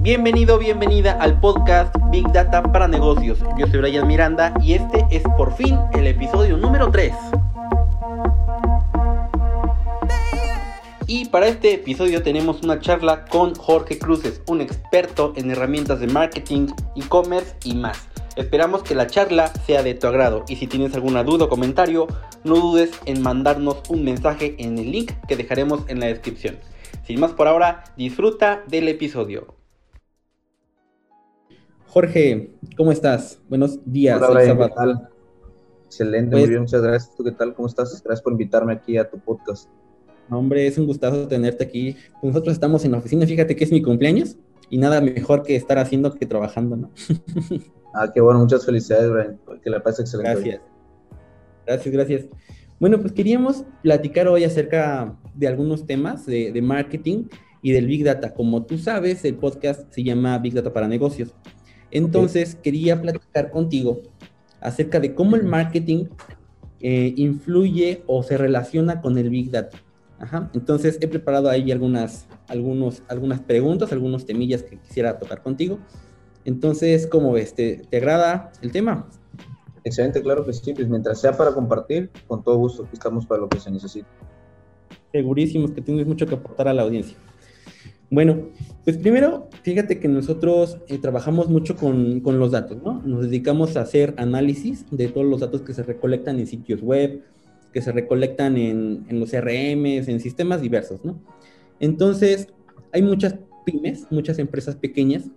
Bienvenido, bienvenida al podcast Big Data para Negocios. Yo soy Brian Miranda y este es por fin el episodio número 3. Y para este episodio tenemos una charla con Jorge Cruces, un experto en herramientas de marketing, e-commerce y más. Esperamos que la charla sea de tu agrado y si tienes alguna duda o comentario, no dudes en mandarnos un mensaje en el link que dejaremos en la descripción. Sin más por ahora, disfruta del episodio. Jorge, ¿cómo estás? Buenos días. Hola, Brian, ¿qué tal? Excelente, muy pues bien, muchas gracias. ¿Tú qué tal? ¿Cómo estás? Gracias por invitarme aquí a tu podcast. Hombre, es un gustazo tenerte aquí. Nosotros estamos en la oficina, fíjate que es mi cumpleaños y nada mejor que estar haciendo que trabajando, ¿no? ah, qué bueno, muchas felicidades, Brian. Que la pase excelente. Gracias. Gracias, gracias. Bueno, pues queríamos platicar hoy acerca de algunos temas de, de marketing y del Big Data. Como tú sabes, el podcast se llama Big Data para Negocios. Entonces, quería platicar contigo acerca de cómo el marketing eh, influye o se relaciona con el Big Data. Ajá. Entonces, he preparado ahí algunas, algunos, algunas preguntas, algunos temillas que quisiera tocar contigo. Entonces, ¿cómo ves? ¿Te, agrada el tema? Excelente, claro que sí. Pues mientras sea para compartir, con todo gusto, estamos para lo que se necesite. Segurísimos que tienes mucho que aportar a la audiencia. Bueno, pues primero, fíjate que nosotros eh, trabajamos mucho con, los datos, ¿no? Nos dedicamos a hacer análisis de todos los datos que se recolectan en sitios web, que se recolectan en, los CRMs, en sistemas diversos, ¿no? Entonces, hay muchas pymes, muchas empresas pequeñas,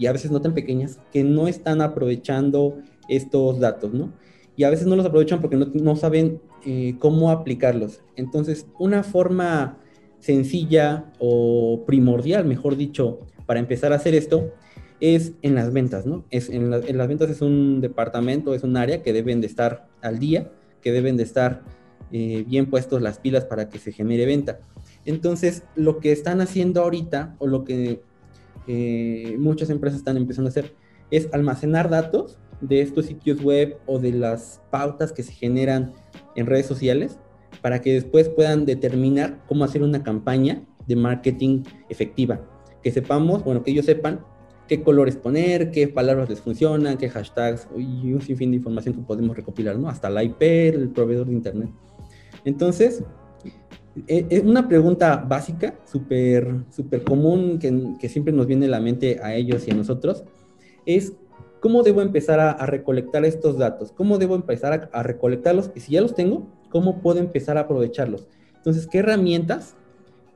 y a veces no tan pequeñas, que no están aprovechando estos datos, ¿no? Y a veces no los aprovechan porque no, saben eh, cómo aplicarlos. Entonces, una forma sencilla o primordial, mejor dicho, para empezar a hacer esto es en las ventas, ¿no? Es en, las ventas es un departamento, es un área que deben de estar al día, que deben de estar eh, bien puestos las pilas para que se genere venta. Entonces, lo que están haciendo ahorita, o lo que eh, muchas empresas están empezando a hacer, es almacenar datos de estos sitios web o de las pautas que se generan en redes sociales para que después puedan determinar cómo hacer una campaña de marketing efectiva. Que sepamos, bueno, que ellos sepan qué colores poner, qué palabras les funcionan, qué hashtags y un sinfín de información que podemos recopilar, ¿no? Hasta la IP, el proveedor de Internet. Entonces, es e, una pregunta básica, súper super común, que, que, siempre nos viene a la mente a ellos y a nosotros, es cómo debo empezar a, recolectar estos datos, cómo debo empezar a recolectarlos y si ya los tengo, cómo puedo empezar a aprovecharlos. Entonces, ¿qué herramientas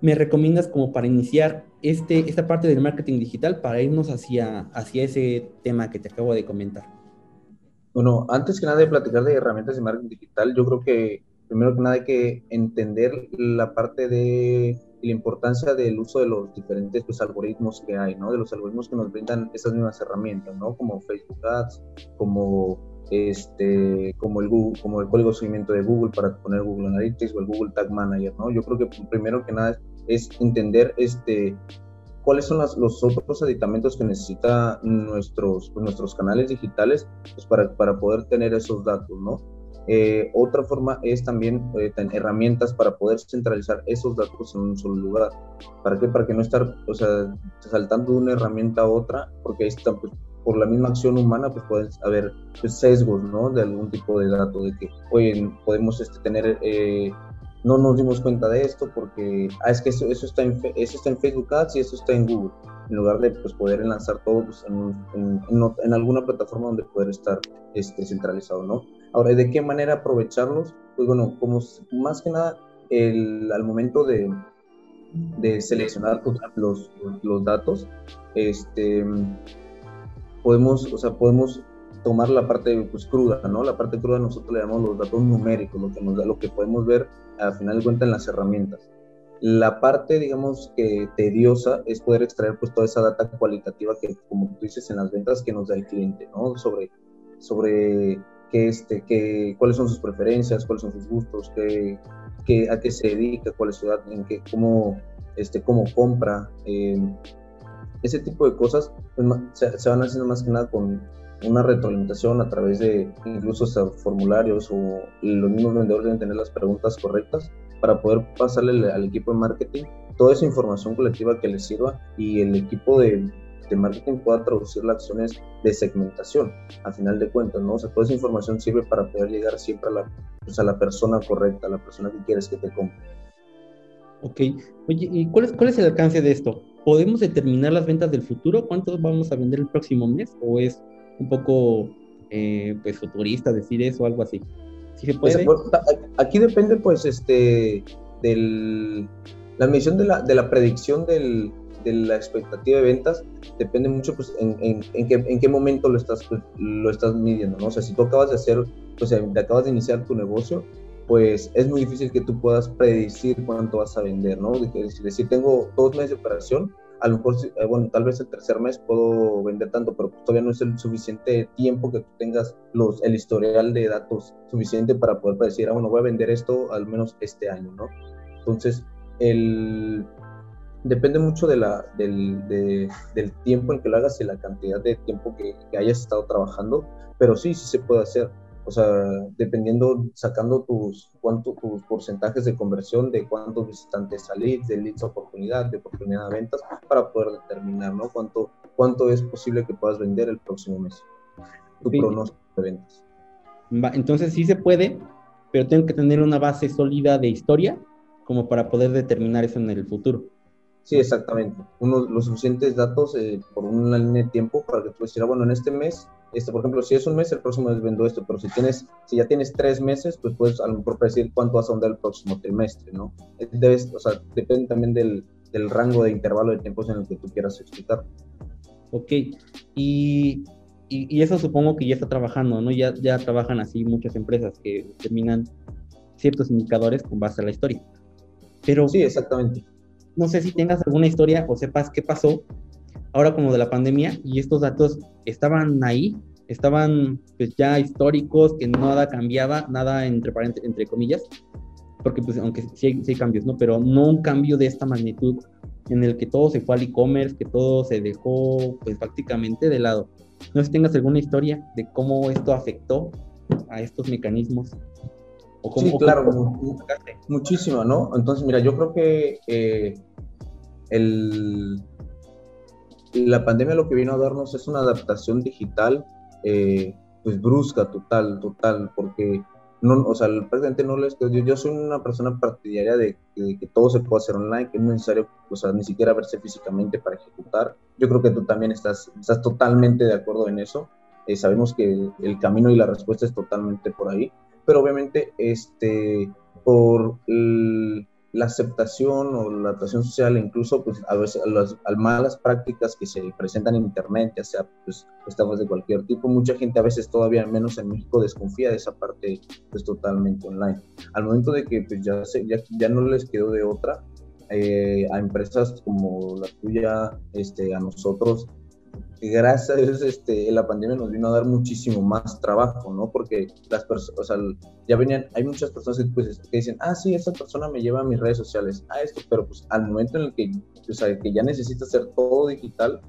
me recomiendas como para iniciar este, esta parte del marketing digital para irnos hacia, hacia ese tema que te acabo de comentar? Bueno, antes que nada de platicar de herramientas de marketing digital, yo creo que primero que nada hay que entender la parte de la importancia del uso de los diferentes pues, algoritmos que hay, ¿no? De los algoritmos que nos brindan esas mismas herramientas, ¿no? Como Facebook Ads, como este, como el Google, como el código de seguimiento de Google para poner Google Analytics o el Google Tag Manager, ¿no? Yo creo que primero que nada es, entender este, cuáles son los otros aditamentos que necesita nuestros, pues, nuestros canales digitales pues, para, para poder tener esos datos, ¿no? Eh, otra forma es también eh, herramientas para poder centralizar esos datos en un solo lugar. ¿Para qué? Para que no estar, o sea, saltando de una herramienta a otra, porque está, pues, por la misma acción humana, pues pueden haber pues, sesgos, ¿no? De algún tipo de dato, de que, oye, podemos este, tener, eh, no nos dimos cuenta de esto porque, ah, es que eso, eso, está, en, eso está en Facebook Ads y eso está en Google, en lugar de pues, poder lanzar todo pues, en, en, en, alguna plataforma donde poder estar este, centralizado, ¿no? Ahora, ¿de qué manera aprovecharlos? Pues bueno, como más que nada, el, al momento de, de seleccionar los, los datos, este podemos, o sea, podemos tomar la parte pues, cruda, ¿no? La parte cruda nosotros le llamamos los datos numéricos, lo que nos da, lo que podemos ver al final de cuentas en las herramientas. La parte, digamos, que tediosa es poder extraer pues toda esa data cualitativa que, como tú dices, en las ventas que nos da el cliente, ¿no? Sobre, sobre qué, este, qué, cuáles son sus preferencias, cuáles son sus gustos, qué, qué, a qué se dedica, cuál es su edad, en qué, cómo, este, cómo compra, eh, ese tipo de cosas pues, se, van haciendo más que nada con una retroalimentación a través de incluso formularios o los mismos vendedores deben tener las preguntas correctas para poder pasarle al equipo de marketing toda esa información colectiva que les sirva y el equipo de, de marketing pueda traducir las acciones de segmentación, a final de cuentas, ¿no? O sea, toda esa información sirve para poder llegar siempre a la, pues, a la persona correcta, a la persona que quieres que te compre. Ok. Oye, ¿y cuál es, cuál es el alcance de esto? ¿Podemos determinar las ventas del futuro? ¿Cuántos vamos a vender el próximo mes? ¿O es un poco eh, pues futurista decir eso o algo así? ¿Sí se puede? Aquí depende, pues, este, del, la medición de la, de la predicción del, de la expectativa de ventas depende mucho pues, en, en, en, qué, en qué momento lo estás, lo estás midiendo, ¿no? O sea, si tú acabas de hacer, pues, acabas de iniciar tu negocio, pues es muy difícil que tú puedas predecir cuánto vas a vender, ¿no? Es decir, tengo dos meses de operación, a lo mejor, eh, bueno, tal vez el tercer mes puedo vender tanto, pero todavía no es el suficiente tiempo que tú tengas los, el historial de datos suficiente para poder predecir, ah, bueno, voy a vender esto al menos este año, ¿no? Entonces, el, depende mucho de la, del, del, tiempo en que lo hagas y la cantidad de tiempo que, hayas estado trabajando, pero sí, sí se puede hacer. O sea, dependiendo, sacando tus, cuánto, tus porcentajes de conversión, de cuántos visitantes salís, de leads a oportunidad, de oportunidad de ventas, para poder determinar, ¿no? Cuánto, cuánto es posible que puedas vender el próximo mes. Tu pronóstico de ventas. entonces sí se puede, pero tengo que tener una base sólida de historia como para poder determinar eso en el futuro. Sí, exactamente. Unos, los suficientes datos eh, por una línea de tiempo para que tú decir, ah, bueno, en este mes, este, por ejemplo, si es un mes, el próximo mes vendo esto, pero si tienes, si ya tienes tres meses, pues puedes a lo mejor decir cuánto vas a vender el próximo trimestre, ¿no? Eh, debes, o sea, depende también del, del rango de intervalo de tiempos en el que tú quieras explicar. Ok, y, y, eso supongo que ya está trabajando, ¿no? Ya, ya trabajan así muchas empresas que determinan ciertos indicadores con base a la historia. Pero, sí, exactamente no sé si tengas alguna historia o sepas qué pasó ahora como de la pandemia y estos datos estaban ahí, estaban pues ya históricos, que nada cambiaba, nada entre, entre comillas, porque pues aunque sí hay, cambios, ¿no? Pero no un cambio de esta magnitud en el que todo se fue al e-commerce, que todo se dejó pues prácticamente de lado. No sé si tengas alguna historia de cómo esto afectó a estos mecanismos sí, claro, muchísimo, ¿no? Entonces, mira, yo creo que eh, el, la pandemia lo que vino a darnos es una adaptación digital, eh, pues brusca, total, total, porque no, o sea, prácticamente no les, yo, yo soy una persona partidaria de, que todo se puede hacer online, que no es necesario, o sea, ni siquiera verse físicamente para ejecutar. Yo creo que tú también estás, estás totalmente de acuerdo en eso. Eh, sabemos que el camino y la respuesta es totalmente por ahí pero obviamente este, por la aceptación o la atracción social, incluso pues a veces a las, malas prácticas que se presentan en internet, ya sea pues estafas de cualquier tipo, mucha gente a veces todavía menos en México desconfía de esa parte pues totalmente online. Al momento de que pues ya, se, ya, ya no les quedó de otra, eh, a empresas como la tuya, este, a nosotros, gracias a Dios este, la pandemia nos vino a dar muchísimo más trabajo, ¿no? Porque las personas, ya venían, hay muchas personas que, pues, que, dicen, ah, sí, esa persona me lleva a mis redes sociales, a esto, pero pues al momento en el que, o sea, que ya necesita hacer todo digital,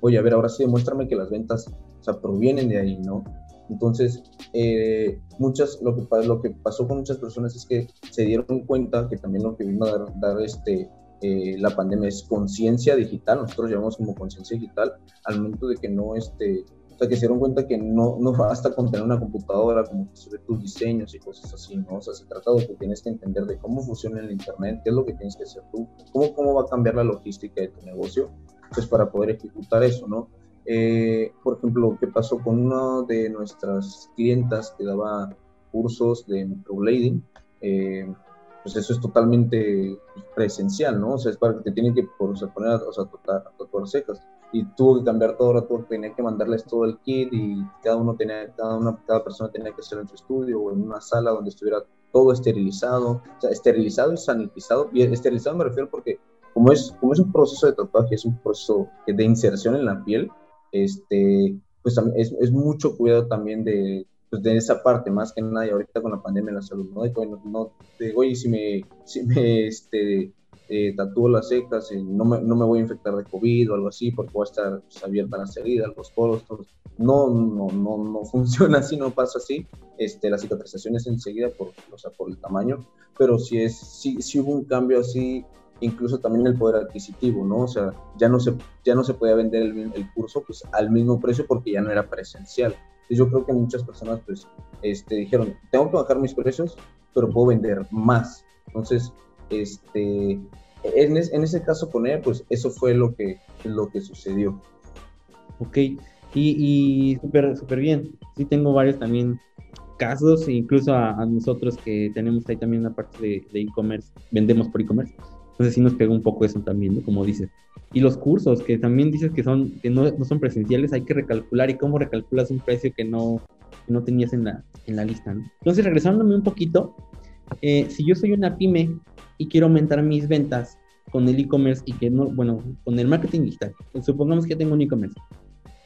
oye, a ver, ahora sí demuéstrame que las ventas, o sea, provienen de ahí, ¿no? Entonces, eh, muchas, lo que, lo que pasó con muchas personas es que se dieron cuenta que también lo que vino a dar, dar este, eh, la pandemia es conciencia digital, nosotros llamamos como conciencia digital, al momento de que no, este, o sea, que se dieron cuenta que no, no basta con tener una computadora, como se tus diseños y cosas así, ¿no? O sea, se trata de que tienes que entender de cómo funciona el Internet, qué es lo que tienes que hacer tú, cómo, cómo va a cambiar la logística de tu negocio, pues para poder ejecutar eso, ¿no? Eh, por ejemplo, ¿qué pasó con una de nuestras clientas que daba cursos de microblading? Pues eso es totalmente presencial, ¿no? O sea, es para que te tienen que por, o sea, poner, o sea, tatuar secas. Y tuvo que cambiar todo, ahora tuvo, tenía que mandarles todo el kit y cada uno tenía, cada una, cada persona tenía que hacerlo en su estudio o en una sala donde estuviera todo esterilizado, o sea, esterilizado y sanitizado. Y esterilizado me refiero porque como es, como es un proceso de tatuaje, es un proceso de inserción en la piel, este, pues es, es mucho cuidado también de pues de esa parte más que nada y ahorita con la pandemia en la salud, ¿no? De, bueno, no, oye, si me, si me este, eh, tatúo las secas, y no, me, no me voy a infectar de COVID o algo así, porque voy a estar pues, abierta las heridas, los poros, todo. No, no, no, no funciona así, no pasa así. Este, la cicatrización es enseguida por, o sea, por el tamaño, pero si es, si, si hubo un cambio así incluso también el poder adquisitivo, ¿no? O sea, ya no se, ya no se podía vender el, el curso pues, al mismo precio porque ya no era presencial. Yo creo que muchas personas pues este, dijeron, tengo que bajar mis precios, pero puedo vender más. Entonces, este, en, en ese caso con ella, pues eso fue lo que, lo que sucedió. Ok, y, y súper super bien. Sí tengo varios también casos, incluso a, nosotros que tenemos ahí también una parte de e-commerce, vendemos por e-commerce. Entonces sí nos pega un poco eso también, ¿no? Como dices. Y los cursos, que también dices que, son, que no, no son presenciales, hay que recalcular. ¿Y cómo recalculas un precio que no, que no tenías en la, en la lista? ¿no? Entonces, regresándome un poquito, eh, si yo soy una pyme y quiero aumentar mis ventas con el e-commerce y que no, bueno, con el marketing digital, supongamos que tengo un e-commerce,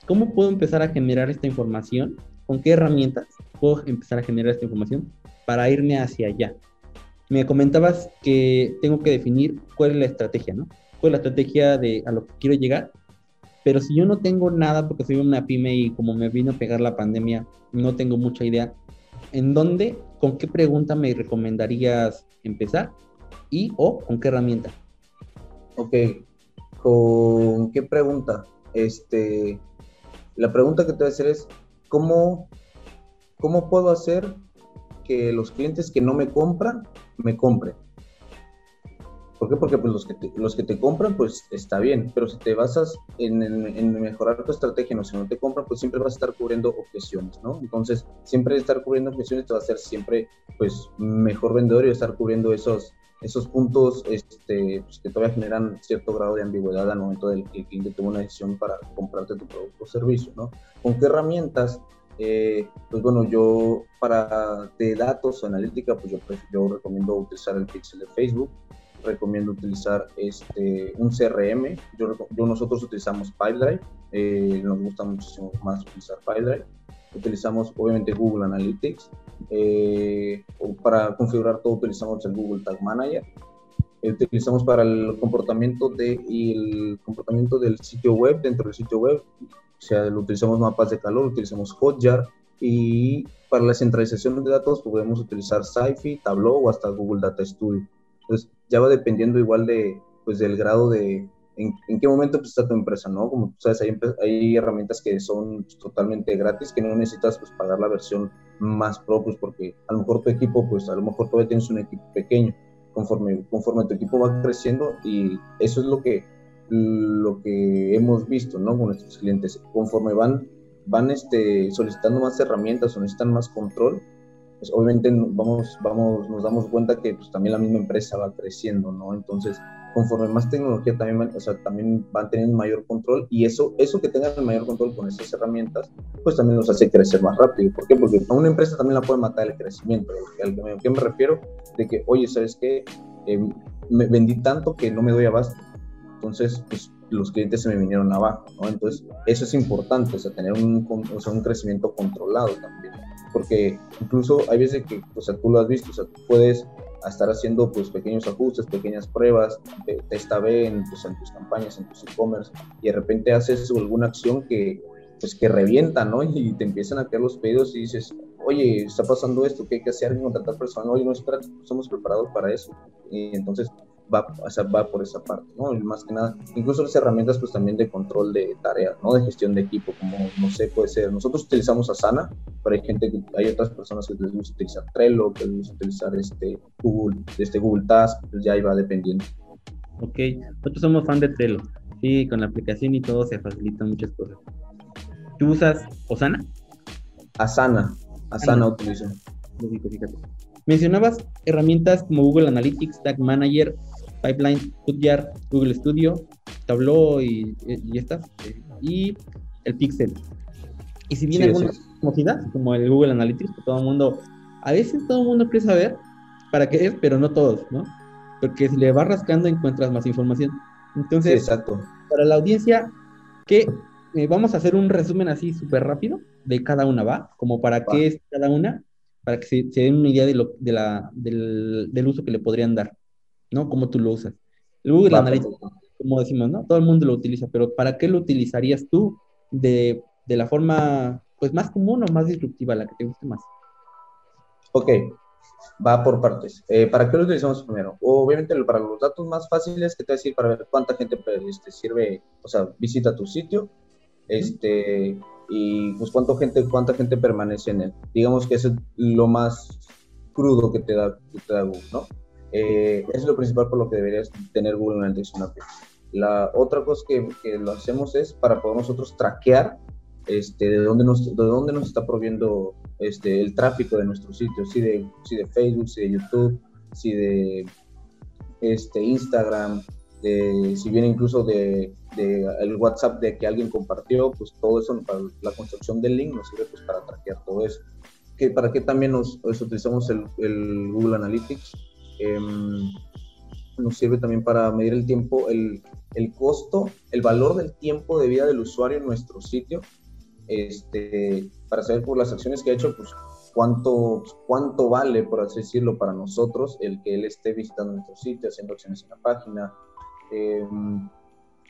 ¿cómo puedo empezar a generar esta información? ¿Con qué herramientas puedo empezar a generar esta información para irme hacia allá? Me comentabas que tengo que definir cuál es la estrategia, ¿no? ¿Cuál es la estrategia de a lo que quiero llegar? Pero si yo no tengo nada porque soy una pyme y como me vino a pegar la pandemia, no tengo mucha idea, ¿en dónde, con qué pregunta me recomendarías empezar? ¿Y o con qué herramienta? Ok, ¿con qué pregunta? Este, la pregunta que te voy a hacer es, ¿cómo, cómo puedo hacer que los clientes que no me compran me compre. ¿Por qué? Porque pues, los, que te, los que te compran, pues está bien, pero si te basas en, en, mejorar tu estrategia, no, si no te compran, pues siempre vas a estar cubriendo objeciones, ¿no? Entonces, siempre estar cubriendo objeciones te va a hacer siempre, pues, mejor vendedor y estar cubriendo esos, esos puntos este, pues, que todavía generan cierto grado de ambigüedad al momento del que el cliente toma una decisión para comprarte tu producto o servicio, ¿no? ¿Con qué herramientas eh, pues bueno, yo para de datos analítica, pues yo, yo recomiendo utilizar el pixel de Facebook, recomiendo utilizar este, un CRM, yo, nosotros utilizamos PipeDrive, eh, nos gusta muchísimo más utilizar PipeDrive, utilizamos obviamente Google Analytics, eh, para configurar todo utilizamos el Google Tag Manager, utilizamos para el comportamiento de y el comportamiento del sitio web dentro del sitio web o sea, utilizamos mapas de calor, utilizamos Hotjar y para la centralización de datos podemos utilizar SciFi, Tableau o hasta Google Data Studio. Entonces, ya va dependiendo igual de, pues, del grado de, en, qué momento pues, está tu empresa, ¿no? Como tú sabes, hay, hay herramientas que son totalmente gratis, que no necesitas pues, pagar la versión más pro, pues, porque a lo mejor tu equipo, pues a lo mejor todavía tienes un equipo pequeño, conforme, conforme tu equipo va creciendo y eso es lo que lo que hemos visto, ¿no? Con nuestros clientes, conforme van, van este, solicitando más herramientas o necesitan más control, pues obviamente vamos, vamos, nos damos cuenta que pues, también la misma empresa va creciendo, ¿no? Entonces, conforme más tecnología también van, o sea, también van teniendo mayor control y eso, eso que tengan el mayor control con esas herramientas, pues también nos hace crecer más rápido. ¿Por qué? Porque a una empresa también la puede matar el crecimiento. ¿A qué me refiero? De que, oye, ¿sabes qué? Eh, me vendí tanto que no me doy abasto entonces pues, los clientes se me vinieron abajo, ¿no? Entonces eso es importante, o sea, tener un, o sea, un crecimiento controlado también, porque incluso hay veces que, o sea, tú lo has visto, o sea, tú puedes estar haciendo pues pequeños ajustes, pequeñas pruebas, testa B en, pues, en tus campañas, en tus e-commerce, y de repente haces alguna acción que pues que revienta, ¿no? Y te empiezan a caer los pedidos y dices, oye, está pasando esto, ¿qué hay que hacer? Contratar personal, oye, no, espérate, estamos preparados para eso. Y entonces va, o va por esa parte, ¿no? Y más que nada, incluso las herramientas pues también de control de tareas, ¿no? De gestión de equipo, como, no sé, puede ser, nosotros utilizamos Asana, pero hay gente que, hay otras personas que les gusta utilizar Trello, que les gusta utilizar este Google, este Google Task, pues ya iba dependiendo. Ok, nosotros somos fan de Trello, sí, con la aplicación y todo se facilitan muchas cosas. ¿Tú usas Asana? Asana, Asana utilizo. Mencionabas herramientas como Google Analytics, Tag Manager, Pipeline, Hotjar, Google Studio, Tableau y, y estas, eh, y el Pixel. Y si bien algunas conocidas, como el Google Analytics, que todo el mundo, a veces todo el mundo quiere saber para qué es, pero no todos, ¿no? Porque si le vas rascando encuentras más información. Entonces, exacto. para la audiencia, que eh, vamos a hacer un resumen así súper rápido de cada una, ¿va? Como para qué es cada una, para que se, den una idea de lo, de la, del, del uso que le podrían dar. ¿no? Cómo tú lo usas. El Google Analytics, como decimos, ¿no? Todo el mundo lo utiliza, pero ¿para qué lo utilizarías tú de, de la forma, pues, más común o más disruptiva, la que te guste más? Ok. va por partes. Eh, ¿Para qué lo utilizamos primero? Obviamente para los datos más fáciles, que te decir para ver cuánta gente pues, este, sirve, o sea, visita tu sitio, este, y pues cuánta gente, cuánta gente permanece en él. Digamos que eso es lo más crudo que te da, que te da Google, ¿no? Eh, es lo principal por lo que deberías tener Google Analytics La otra cosa que, que, lo hacemos es para poder nosotros traquear este, de, dónde nos, de dónde nos está proviendo este, el tráfico de nuestro sitio, si de, si de Facebook, si de YouTube, si de este, Instagram, de, si viene incluso de, de, el WhatsApp de que alguien compartió, pues todo eso para la construcción del link nos sirve pues, para traquear todo eso. ¿Que, ¿Para qué también nos, pues, utilizamos el, el, Google Analytics? Em, nos sirve también para medir el tiempo, el, el costo, el valor del tiempo de vida del usuario en nuestro sitio este, para saber por las acciones que ha hecho, pues cuánto, cuánto vale, por así decirlo, para nosotros el que él esté visitando nuestro sitio, haciendo acciones en la página. Em,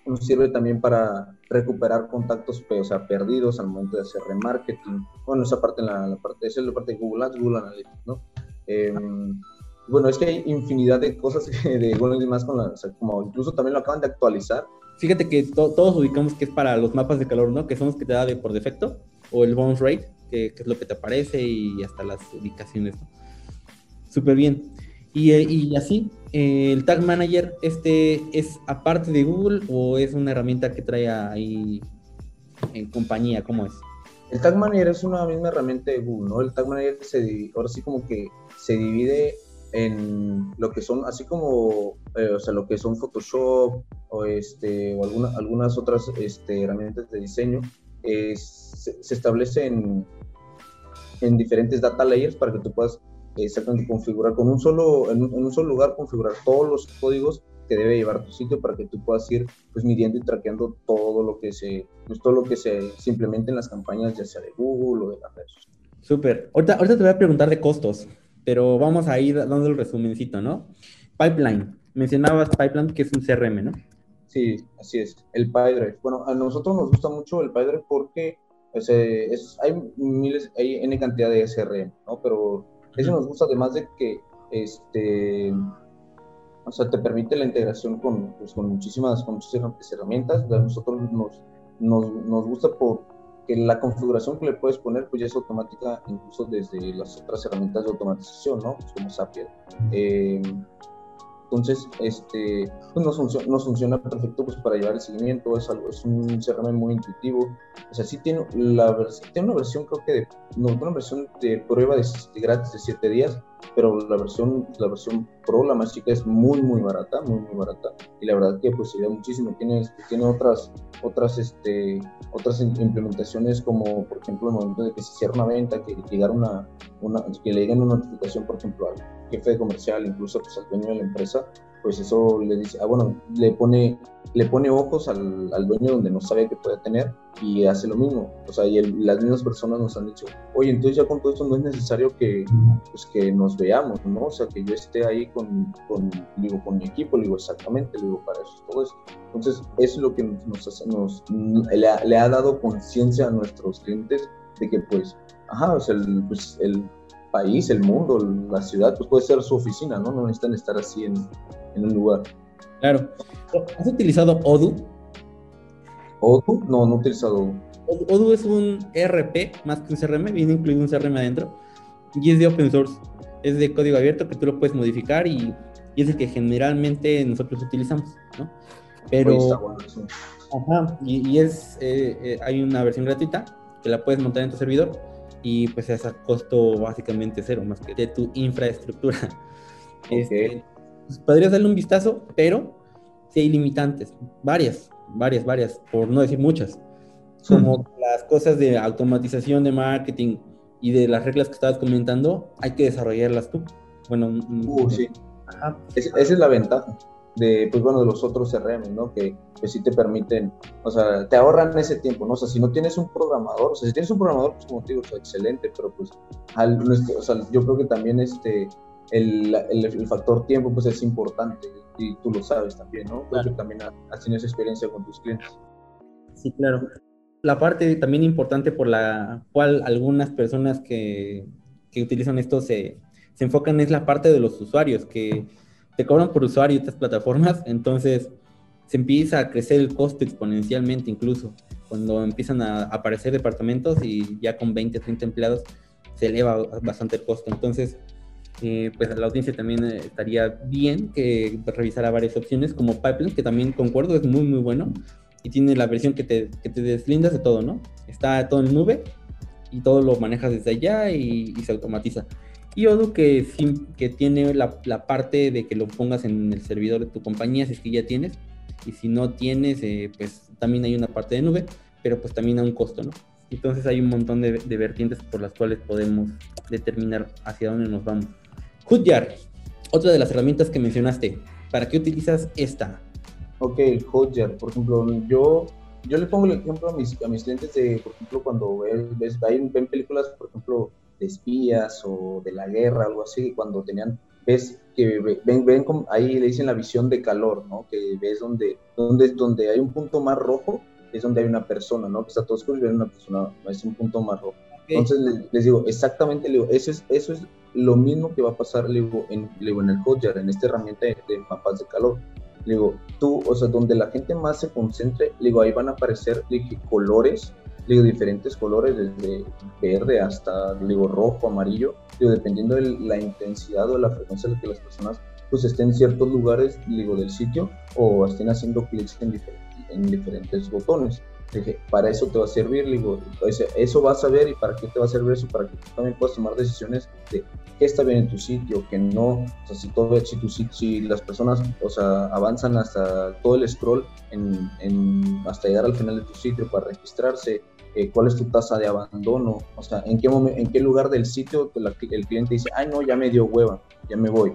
nos sirve también para recuperar contactos o sea, perdidos al momento de hacer remarketing. Bueno, esa parte, la, la parte, esa es la parte de Google Ads, Google Analytics, ¿no? Em, bueno, es que hay infinidad de cosas de Google y más con la, como incluso también lo acaban de actualizar Fíjate que todos ubicamos que es para los mapas de calor, ¿no? Que son los que te da de por defecto, o el bounce rate, que, es lo que te aparece, y hasta las ubicaciones, ¿no? Súper bien. Y, eh, y así, eh, el Tag Manager, este es aparte de Google o es una herramienta que trae ahí en compañía, ¿cómo es? El Tag Manager es una misma herramienta de Google, ¿no? El Tag Manager se, ahora sí como que se divide en lo que son, así como, eh, o sea, lo que son Photoshop o, este, o alguna, algunas otras este, herramientas de diseño, se, establecen en diferentes data layers para que tú puedas exactamente configurar con un solo, en, un solo lugar, configurar todos los códigos que debe llevar tu sitio para que tú puedas ir pues midiendo y traqueando todo lo que se, pues, todo lo que se, se implemente en las campañas, ya sea de Google o de las redes. Súper. Ahorita, ahorita te voy a preguntar de costos pero vamos a ir dando el resumencito, ¿no? Pipeline. Mencionabas Pipeline, que es un CRM, ¿no? Sí, así es. El PyDrive. Bueno, a nosotros nos gusta mucho el PyDrive porque es, hay miles, hay N cantidad de CRM, ¿no? Pero eso nos gusta además de que, este, o sea, te permite la integración con, pues, con muchísimas, con muchísimas herramientas. Nosotros nos, nos, nos gusta por, que la configuración que le puedes poner pues ya es automática incluso desde las otras herramientas de automatización, ¿no? Pues, como Zapier. Eh, entonces, este, pues nos, funciona, nos funciona perfecto pues, para llevar el seguimiento, es, algo, es un CRM muy intuitivo. O sea, sí tiene, la, tiene una versión, creo que de, no, una versión de prueba de, gratis de 7 días, pero la versión, la versión Pro, la más chica, es muy, muy barata, muy, muy barata. Y la verdad que pues sería muchísimo. Tiene, tiene otras, otras, este, otras implementaciones como, por ejemplo, el momento de que se cierra una venta, que, una, una, que le lleguen una notificación, por ejemplo, al jefe comercial, incluso pues, al dueño de la empresa, pues eso le dice, ah, bueno, le pone, le pone ojos al, al dueño donde no sabe que puede tener y hace lo mismo. O sea, y las mismas personas nos han dicho, oye, entonces ya con todo esto no es necesario que, pues, que nos veamos, ¿no? O sea, que yo esté ahí con, con, digo, con mi equipo, digo, exactamente, digo, para eso es todo eso. Entonces, eso es lo que nos, nos, le, ha, le, ha, dado conciencia a nuestros clientes de que, pues, ajá, o sea, el, pues, el país, el mundo, la ciudad, pues puede ser su oficina, ¿no? No necesitan estar así en, en un lugar. Claro. ¿Has utilizado Odoo? ¿Odoo? No, no he utilizado Odoo. Odoo es un ERP más que un CRM, viene incluido un CRM adentro y es de open source. Es de código abierto que tú lo puedes modificar y, y es el que generalmente nosotros utilizamos, ¿no? Pero. Ajá, y, y es, eh, eh, hay una versión gratuita que la puedes montar en tu servidor y pues es a costo básicamente cero, más que de tu infraestructura. Este, pues, podrías darle un vistazo, pero sí hay limitantes, varias, varias, varias, por no decir muchas. Como las cosas de automatización de marketing y de las reglas que estabas comentando, hay que desarrollarlas tú. Bueno, uh, sí. esa es la ventaja de, pues bueno, de los otros CRM, ¿no? Que pues sí te permiten, o sea, te ahorran ese tiempo, ¿no? O sea, si no tienes un programador, o sea, si tienes un programador, pues como te digo, excelente, pero pues, al, o sea, yo creo que también este, el, el, factor tiempo, pues es importante, y tú lo sabes también, ¿no? Creo que también has tenido esa experiencia con tus clientes. Sí, claro. La parte también importante por la cual algunas personas que, que utilizan esto se, se enfocan es la parte de los usuarios, que te cobran por usuario estas plataformas, entonces se empieza a crecer el costo exponencialmente incluso, cuando empiezan a aparecer departamentos y ya con 20, 30 empleados se eleva bastante el costo. Entonces, eh, pues la audiencia también eh, estaría bien que revisara varias opciones como Pipeline, que también concuerdo, es muy, muy bueno y tiene la versión que te, deslindas de todo, ¿no? Está todo en nube y todo lo manejas desde allá y, se automatiza. Y Odoo que, tiene la, parte de que lo pongas en el servidor de tu compañía, si es que ya tienes, y si no tienes, eh, pues también hay una parte de nube, pero pues también a un costo, ¿no? Entonces hay un montón de, vertientes por las cuales podemos determinar hacia dónde nos vamos. Hotjar, otra de las herramientas que mencionaste. ¿Para qué utilizas esta? Ok, Hotjar, por ejemplo, yo, yo le pongo el ejemplo a mis, a mis clientes de, por ejemplo, cuando ves, ven películas, por ejemplo, de espías o de la guerra, algo así, cuando tenían, ves que ven, ven ahí le dicen la visión de calor, ¿no? Que ves donde, donde, donde hay un punto más rojo, es donde hay una persona, ¿no? Que está todo oscuro y ven una persona, es un punto más rojo. Entonces les, digo, exactamente, le digo, eso es, eso es lo mismo que va a pasar, le digo, en, en el Hotjar, en esta herramienta de, mapas de calor. Le digo, tú, o sea, donde la gente más se concentre, le digo, ahí van a aparecer, le dije, colores, le digo, diferentes colores, desde verde hasta, digo, rojo, amarillo, digo, dependiendo de la intensidad o la frecuencia de que las personas pues estén en ciertos lugares, digo, del sitio o estén haciendo clics en, en diferentes botones. Dije, para eso te va a servir, digo, eso vas a ver y para qué te va a servir eso, para que tú también puedas tomar decisiones de qué está bien en tu sitio, qué no, o sea, si todo, si, tu, si las personas, o sea, avanzan hasta todo el scroll en, en, hasta llegar al final de tu sitio para registrarse, eh, cuál es tu tasa de abandono, o sea, en qué, momento, en qué lugar del sitio el cliente dice, ay no, ya me dio hueva, ya me voy,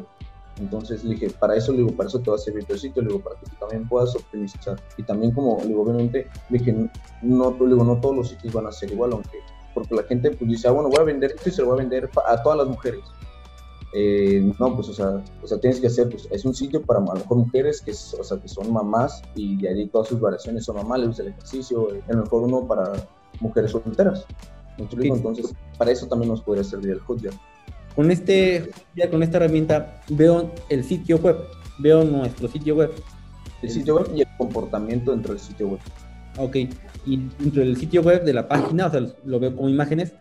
entonces le dije, para eso, le digo, para eso te va a servir tu sitio, le digo, para que tú también puedas optimizar. Y también como, le digo, obviamente, le dije, no, le digo, no todos los sitios van a ser igual, aunque, porque la gente pues dice, ah, bueno, voy a vender esto y se lo voy a vender a todas las mujeres. Eh, no, pues, o sea, o sea, tienes que hacer, pues, es un sitio para a lo mejor mujeres que, o sea, que son mamás y de ahí todas sus variaciones son mamás, le gusta el ejercicio, a lo mejor uno para mujeres solteras. Entonces, para eso también nos podría servir el Hotjar. Con, este, con esta herramienta veo el sitio web, veo nuestro sitio web. El sitio web y el comportamiento dentro del sitio web. Ok, y dentro del sitio web de la página, o sea, lo veo como imágenes,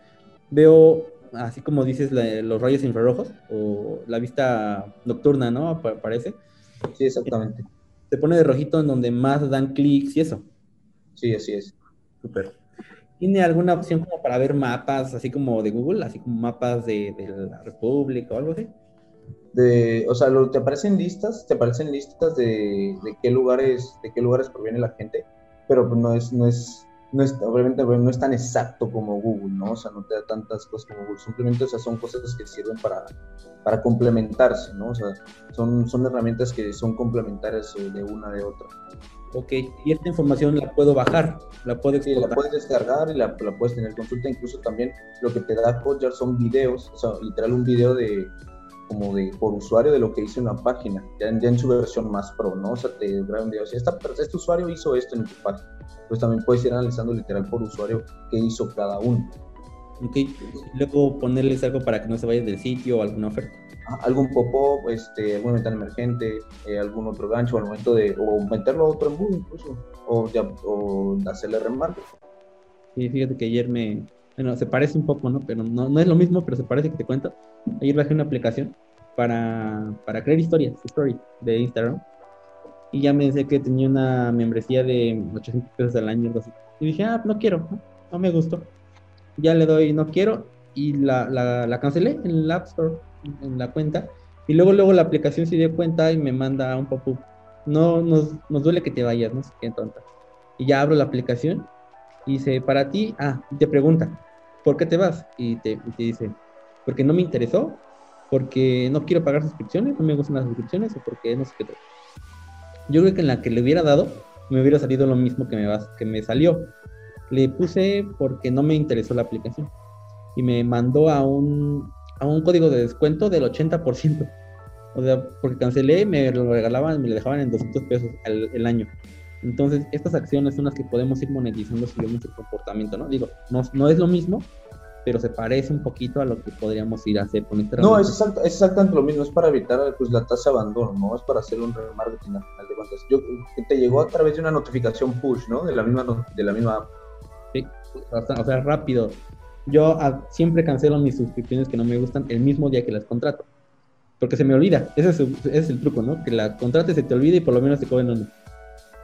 veo, así como dices, los rayos infrarrojos o la vista nocturna, ¿no? Parece. Sí, exactamente. Se pone de rojito en donde más dan clics y eso. Sí, así es. Súper. ¿Tiene alguna opción como para ver mapas, así como de Google, así como mapas de, la República o algo así? De, o sea, te aparecen listas, te aparecen listas de, qué lugares, de qué lugares proviene la gente, pero pues no es, no es, no es, obviamente no es tan exacto como Google, ¿no? O sea, no te da tantas cosas como Google, simplemente, o sea, son cosas que sirven para, para complementarse, ¿no? O sea, son, son herramientas que son complementarias de una de otra. Ok, y esta información la puedo bajar, la puedo Sí, la puedes descargar y la, la, puedes tener consulta. Incluso también lo que te da Hotjar son videos, o sea, literal un video de como de por usuario de lo que hizo una página, ya, en su versión más pro, ¿no? O sea, te graba un video, si esta, este usuario hizo esto en tu página, pues también puedes ir analizando literal por usuario qué hizo cada uno. Ok, y luego ponerles algo para que no se vayan del sitio o alguna oferta algún pop-up, este, alguna ventana emergente, eh, algún otro gancho al momento de, o meterlo a otro embudo incluso, o, o hacerle remarque. Sí, fíjate que ayer me, bueno, se parece un poco, ¿no? Pero no, no es lo mismo, pero se parece que te cuento. Ayer bajé una aplicación para, para crear historias, story de Instagram. Y ya me decía que tenía una membresía de 800 pesos al año, algo así. Y dije, ah, no quiero, no, no me gustó. Ya le doy, no quiero, y la, la, la cancelé en el App Store en la cuenta y luego luego la aplicación se dio cuenta y me manda un pop-up. No nos, nos, duele que te vayas, no sé qué tonta. Y ya abro la aplicación y dice, para ti, ah, y te pregunta, ¿por qué te vas? Y te, te dice, porque no me interesó, porque no quiero pagar suscripciones, no me gustan las suscripciones o porque no sé qué. Yo creo que en la que le hubiera dado, me hubiera salido lo mismo que me, vas, que me salió. Le puse porque no me interesó la aplicación y me mandó a un, a un código de descuento del 80%. O sea, porque cancelé, me lo regalaban, me lo dejaban en 200 pesos el, año. Entonces, estas acciones son las que podemos ir monetizando si vemos el comportamiento, ¿no? Digo, no, no es lo mismo, pero se parece un poquito a lo que podríamos ir a hacer con esta No, es, exactamente lo mismo, es para evitar pues, la tasa de abandono, ¿no? Es para hacer un remarketing al final de cuentas. Yo, te llegó a través de una notificación push, ¿no? De la misma, de la misma app. Sí, o sea, rápido. Yo siempre cancelo mis suscripciones que no me gustan el mismo día que las contrato. Porque se me olvida. Ese es, ese es el truco, ¿no? Que la contrates, se te olvide y por lo menos te cobren uno.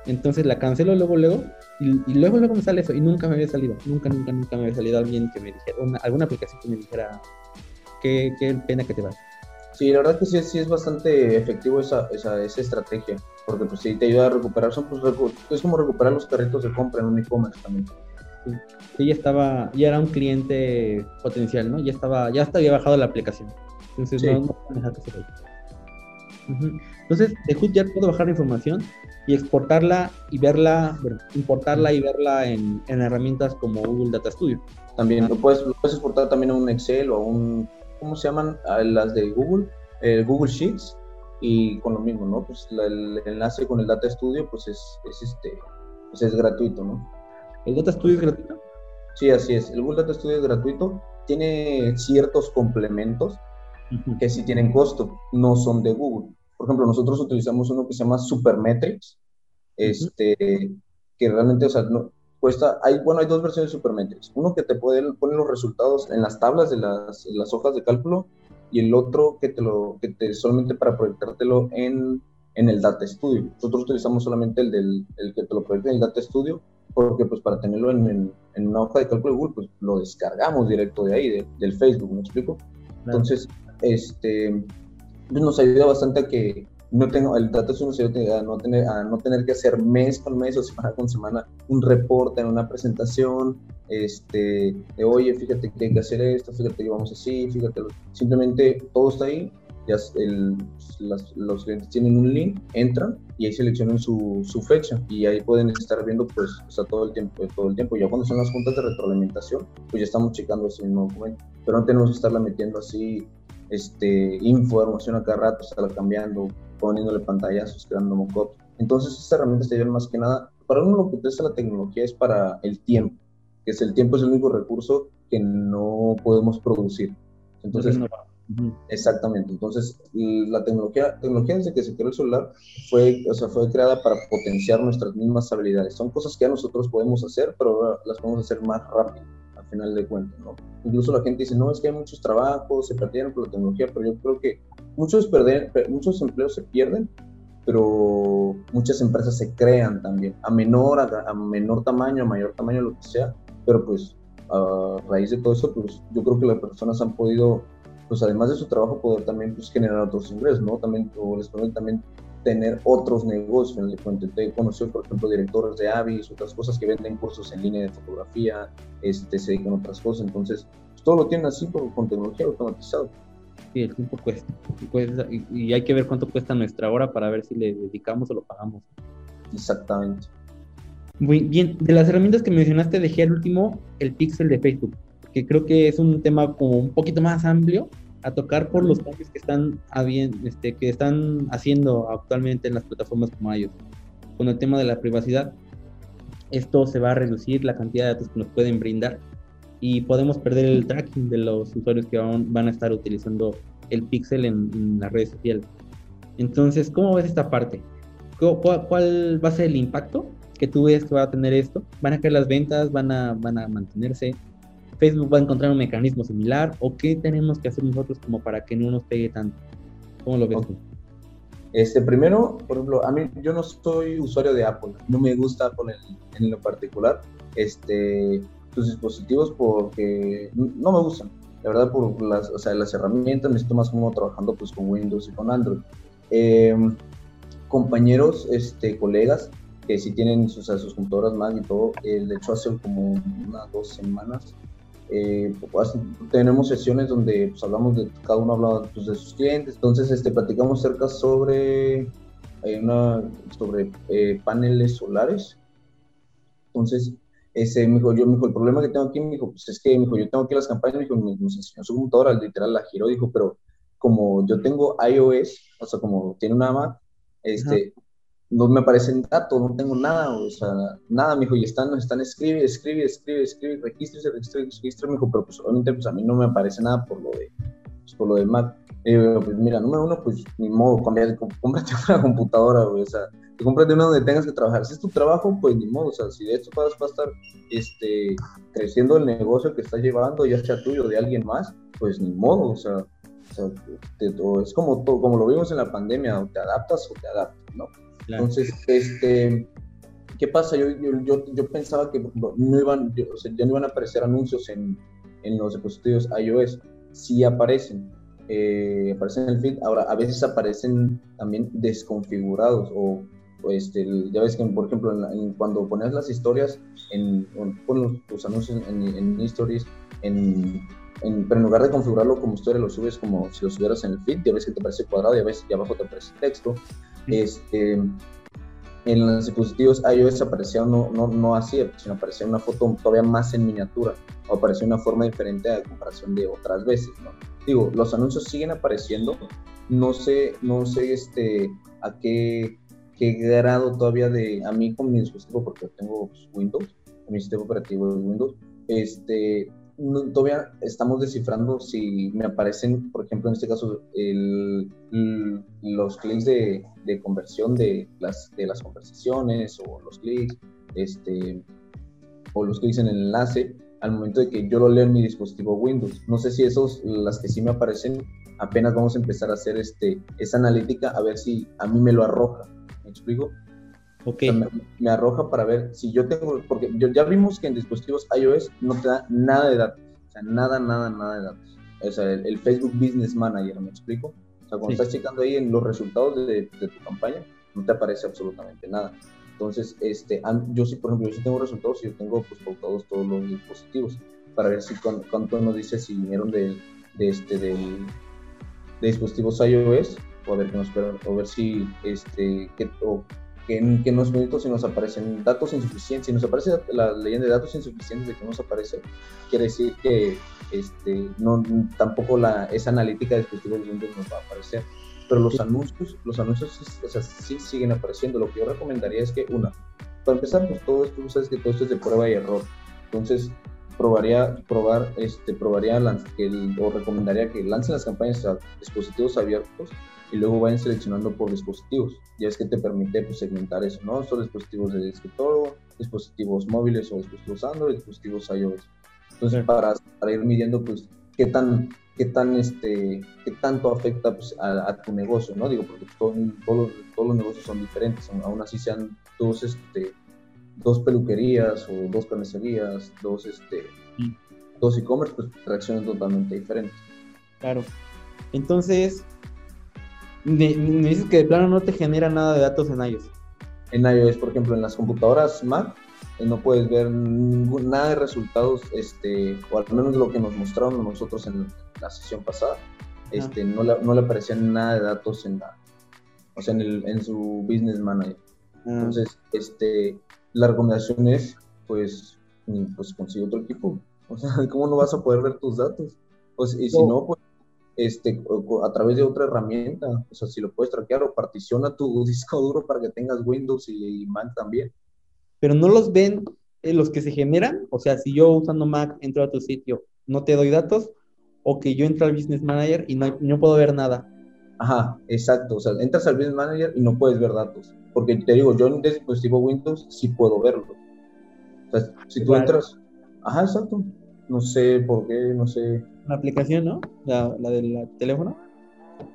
Entonces la cancelo luego, luego, y, luego, luego me sale eso, y nunca me había salido, nunca, nunca, nunca me había salido alguien que me dijera, alguna aplicación que me dijera, qué, qué pena que te vas. Sí, la verdad que sí, sí es bastante efectivo esa, esa, esa estrategia, porque pues sí te ayuda a recuperar, son pues, es como recuperar los carritos de compra en un e-commerce también. Sí, ya estaba, ya era un cliente potencial, ¿no? Ya estaba, ya hasta había bajado la aplicación. Entonces no, no dejar que se vaya. Entonces, de Hood puedo bajar la información y exportarla y verla, bueno, importarla y verla en, herramientas como Google Data Studio. También lo puedes, puedes exportar también a un Excel o a un, ¿cómo se llaman? las de Google, Google Sheets y con lo mismo, ¿no? Pues el enlace con el Data Studio pues es, es este, pues es gratuito, ¿no? ¿El Data Studio es gratuito? Sí, así es. El Google Data Studio es gratuito. Tiene ciertos complementos que sí tienen costo, no son de Google. Por ejemplo, nosotros utilizamos uno que se llama Supermetrics, este, que realmente, o sea, no, cuesta, hay, bueno, hay dos versiones de Supermetrics. Uno que te puede poner los resultados en las tablas de las, las, hojas de cálculo y el otro que te lo, que te solamente para proyectártelo en, en el Data Studio. Nosotros utilizamos solamente el, del, el que te lo proyecta en el Data Studio porque pues para tenerlo en, en, una hoja de cálculo de Google, pues lo descargamos directo de ahí, del Facebook, ¿me explico? Entonces, este, pues, nos ayuda bastante a que no tengo, el dato nos ayuda a no, tener, a no tener que hacer mes con mes o semana con semana un reporte en una presentación, este, de oye, fíjate que hay que hacer esto, fíjate que vamos así, fíjate, simplemente todo está ahí, ya el, los clientes tienen un link, entran y ahí seleccionan su, fecha y ahí pueden estar viendo pues todo el tiempo, todo el tiempo. Ya cuando son las juntas de retroalimentación, pues ya estamos checando ese mismo documento, pero no tenemos que estarla metiendo así este, información a cada rato, estarla cambiando, poniéndole pantallazos, creando mockups. Entonces, estas herramientas te ayudan más que nada. Para uno lo que utiliza la tecnología es para el tiempo, que es el tiempo es el único recurso que no podemos producir. Entonces, exactamente. Entonces, la tecnología, tecnología desde que se creó el celular fue, o sea, fue creada para potenciar nuestras mismas habilidades. Son cosas que ya nosotros podemos hacer, pero las podemos hacer más rápido final de cuentas, ¿no? Incluso la gente dice, no, es que hay muchos trabajos, se perdieron por la tecnología, pero yo creo que muchos, perder, muchos empleos se pierden, pero muchas empresas se crean también, a menor, a, menor tamaño, a mayor tamaño, lo que sea, pero pues a raíz de todo eso, pues yo creo que las personas han podido, pues además de su trabajo, poder también pues, generar otros ingresos, ¿no? También, o les permite también tener otros negocios. En el Te conoció, por ejemplo, directores de Avis, otras cosas que venden cursos en línea de fotografía, este, se dedican a otras cosas. Entonces, pues, todo lo tienen así con tecnología automatizado. Sí, el tiempo cuesta. Y, hay que ver cuánto cuesta nuestra hora para ver si le dedicamos o lo pagamos. Exactamente. Muy bien, de las herramientas que mencionaste, dejé al último el pixel de Facebook, que creo que es un tema como un poquito más amplio, a tocar por los cambios que están, este, que están haciendo actualmente en las plataformas como iOS. Con el tema de la privacidad, esto se va a reducir la cantidad de datos que nos pueden brindar y podemos perder el tracking de los usuarios que van, a estar utilizando el pixel en, las redes sociales. Entonces, ¿cómo ves esta parte? ¿Cuál, ¿Cuál, va a ser el impacto que tú ves que va a tener esto? ¿Van a caer las ventas? ¿Van a, van a mantenerse? Facebook va a encontrar un mecanismo similar o qué tenemos que hacer nosotros como para que no nos pegue tanto? ¿Cómo lo ves tú? Este, primero, por ejemplo, a mí yo no soy usuario de Apple, no me gusta Apple en, lo particular, este, sus dispositivos porque no me gustan, la verdad por las, o sea, las herramientas me siento más como trabajando pues con Windows y con Android. Em, compañeros, este, colegas que sí tienen sus, sus computadoras Mac y todo, eh, de hecho hace como unas dos semanas eh, pues, tenemos sesiones donde pues, hablamos de, cada uno habla pues, de sus clientes, entonces este, platicamos cerca sobre, una, sobre eh, paneles solares. Entonces, ese, me dijo, yo, me dijo, el problema que tengo aquí, me dijo, pues es que, me dijo, yo tengo aquí las campañas, me dijo, me, enseñó su computadora, literal la giró, dijo, pero como yo tengo iOS, o sea, como tiene una Mac, este, no me aparecen datos, no tengo nada, o sea, nada, me dijo, y están, están, escribe, escribe, escribe, escribe, regístrese, registre, me dijo, pero pues obviamente pues a mí no me aparece nada por lo de, pues, por lo de Mac. Y pues mira, número uno, pues ni modo, cómprate una computadora, o sea, te cómprate una donde tengas que trabajar. Si es tu trabajo, pues ni modo, o sea, si de esto vas, a estar este, creciendo el negocio que estás llevando, ya sea tuyo de alguien más, pues ni modo, o sea, es como, todo, como lo vimos en la pandemia, o te adaptas o te adaptas, ¿no? Entonces, este, ¿qué pasa? Yo, yo, yo, pensaba que no iban, o sea, ya no iban a aparecer anuncios en, en los dispositivos iOS. Sí aparecen, eh, aparecen en el feed. Ahora, a veces aparecen también desconfigurados o, este, ya ves que, por ejemplo, cuando pones las historias, en, pones tus anuncios en, en stories, en, pero en lugar de configurarlo como historia, lo subes como si lo subieras en el feed, ya ves que te aparece cuadrado y a veces y abajo te aparece texto. Este, en los dispositivos iOS aparecía no, no, no así, sino aparecía una foto todavía más en miniatura o aparecía una forma diferente a comparación de otras veces, ¿no? Digo, los anuncios siguen apareciendo, no sé, no sé este, a qué, qué grado todavía de, a mí con mi dispositivo, porque tengo pues, Windows, mi sistema operativo es Windows, este, todavía estamos descifrando si me aparecen, por ejemplo, en este caso, el, los clics de, conversión de las, de las conversaciones o los clics, este, o los clics en el enlace al momento de que yo lo leo en mi dispositivo Windows. No sé si esos, las que sí me aparecen, apenas vamos a empezar a hacer este, esa analítica a ver si a mí me lo arroja. ¿Me explico? Me, arroja para ver si yo tengo, porque ya vimos que en dispositivos iOS no te da nada de datos, o sea, nada, nada, nada de datos. O sea, el, Facebook Business Manager, ¿me explico? O sea, cuando estás checando ahí en los resultados de, tu campaña, no te aparece absolutamente nada. Entonces, este, yo sí, por ejemplo, yo sí tengo resultados y yo tengo pues pautados todos los dispositivos para ver si cuánto, nos dice si vinieron de, de este, de dispositivos iOS o a ver qué nos o ver si este, que, o que en, que en minutos si nos aparecen datos insuficientes, si nos aparece la leyenda de datos insuficientes de que nos aparece, quiere decir que este, no, tampoco la, esa analítica de dispositivos Windows nos va a aparecer. Pero los anuncios, los anuncios o sea, sí siguen apareciendo. Lo que yo recomendaría es que, una, para empezar, pues todo esto, sabes que todo esto es de prueba y error. Entonces, probaría, probar, este, probaría que o recomendaría que lancen las campañas a dispositivos abiertos y luego vayan seleccionando por dispositivos. Ya es que te permite pues, segmentar eso, ¿no? Son dispositivos de escritorio, dispositivos móviles o dispositivos Android, dispositivos iOS. Entonces, para, para ir midiendo, pues, qué tan, qué tan, este, qué tanto afecta pues, a, tu negocio, ¿no? Digo, porque todos, todos los negocios son diferentes, aún así sean dos, este, dos peluquerías o dos carnicerías, dos, este, dos e-commerce, pues reaccionan totalmente diferentes. Claro. Entonces, me, dices que de plano no te genera nada de datos en iOS. En iOS, por ejemplo, en las computadoras Mac, eh, no puedes ver nada de resultados, este, o al menos lo que nos mostraron nosotros en la sesión pasada. Este, no, le, no le aparecían nada de datos en la, o sea, en, el, en su Business Manager. Ah. Entonces, este, la recomendación es, pues, pues consigue otro equipo. O sea, ¿cómo no vas a poder ver tus datos? Pues, y si no, pues este, a través de otra herramienta. O sea, si lo puedes traquear o particiona tu disco duro para que tengas Windows y, Mac también. Pero no los ven eh, los que se generan. O sea, si yo usando Mac entro a tu sitio, no te doy datos, o que yo entro al Business Manager y no, no puedo ver nada. Ajá, exacto. O sea, entras al Business Manager y no puedes ver datos. Porque te digo, yo en un dispositivo Windows sí puedo verlo. O sea, si tú entras. Ajá, exacto. No sé por qué, no sé una aplicación, ¿no? La, la del teléfono.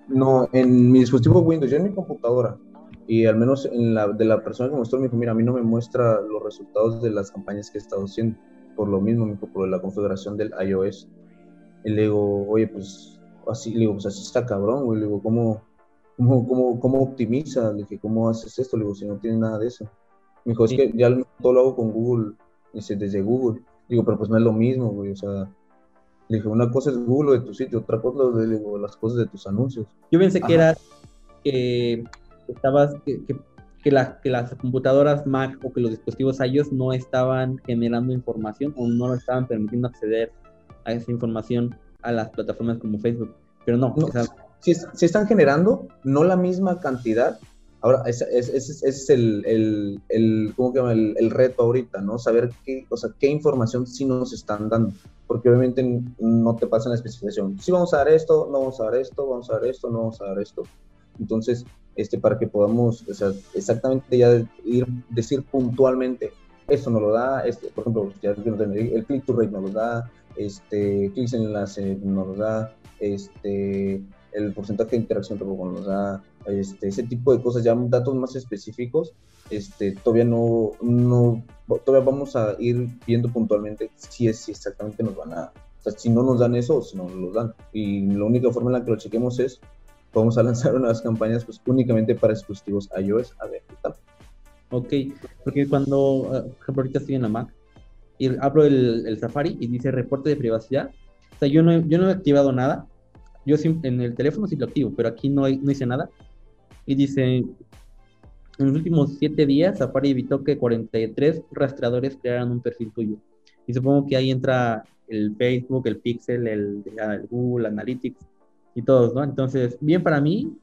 No, en mi dispositivo Windows, yo en mi computadora. Y al menos en la, de la persona que me mostró, me dijo, mira, a mí no me muestra los resultados de las campañas que he estado haciendo. Por lo mismo, me dijo, por la configuración del iOS. Y le digo, oye, pues así, le digo, pues así está cabrón, güey. Le digo, ¿cómo, cómo, cómo, cómo optimiza? Le dije, ¿cómo haces esto? Le digo, si no tienes nada de eso. Me dijo, es que ya todo lo hago con Google. Dice, desde Google. Digo, pero pues no es lo mismo, güey. O sea, le dije, una cosa es Google de tu sitio, otra cosa es digo, las cosas de tus anuncios. Yo pensé que era que estabas, que, que, las computadoras Mac o que los dispositivos iOS no estaban generando información o no lo estaban permitiendo acceder a esa información a las plataformas como Facebook. Pero no. no si, están generando, no la misma cantidad, Ahora, ese, es el, el, el, ¿cómo que el, el, reto ahorita, ¿no? Saber qué, o sea, qué información sí nos están dando, porque obviamente no te pasan la especificación. Sí vamos a dar esto, no vamos a dar esto, vamos a dar esto, no vamos a dar esto. Entonces, este, para que podamos, o sea, exactamente ya ir, decir puntualmente, esto no lo da, este, por ejemplo, ya el click to rate no lo da, este, clics en enlace no lo da, este, el porcentaje de interacción tampoco nos da, este, ese tipo de cosas, ya datos más específicos, este, todavía no, no, todavía vamos a ir viendo puntualmente si es si exactamente nos van a, o sea, si no nos dan eso o si no nos lo dan. Y la única forma en la que lo chequemos es, vamos a lanzar unas campañas pues únicamente para dispositivos iOS, a ver qué tal. Ok, porque cuando, eh, por ejemplo, ahorita estoy en la Mac y abro el, el Safari y dice reporte de privacidad, o sea, yo no, yo no he activado nada, yo en el teléfono sí lo activo, pero aquí no, no hice nada. Y dice, en los últimos siete días, Safari evitó que 43 rastreadores crearan un perfil tuyo. Y supongo que ahí entra el Facebook, el Pixel, el, el Google Analytics y todos, ¿no? Entonces, bien para mí,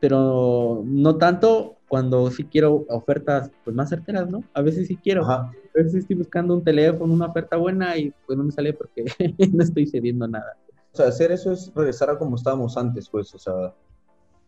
pero no tanto cuando sí quiero ofertas pues más certeras, ¿no? A veces sí quiero. A veces estoy buscando un teléfono, una oferta buena y pues no me sale porque no estoy cediendo nada. O sea, hacer eso es regresar a como estábamos antes, pues, o sea,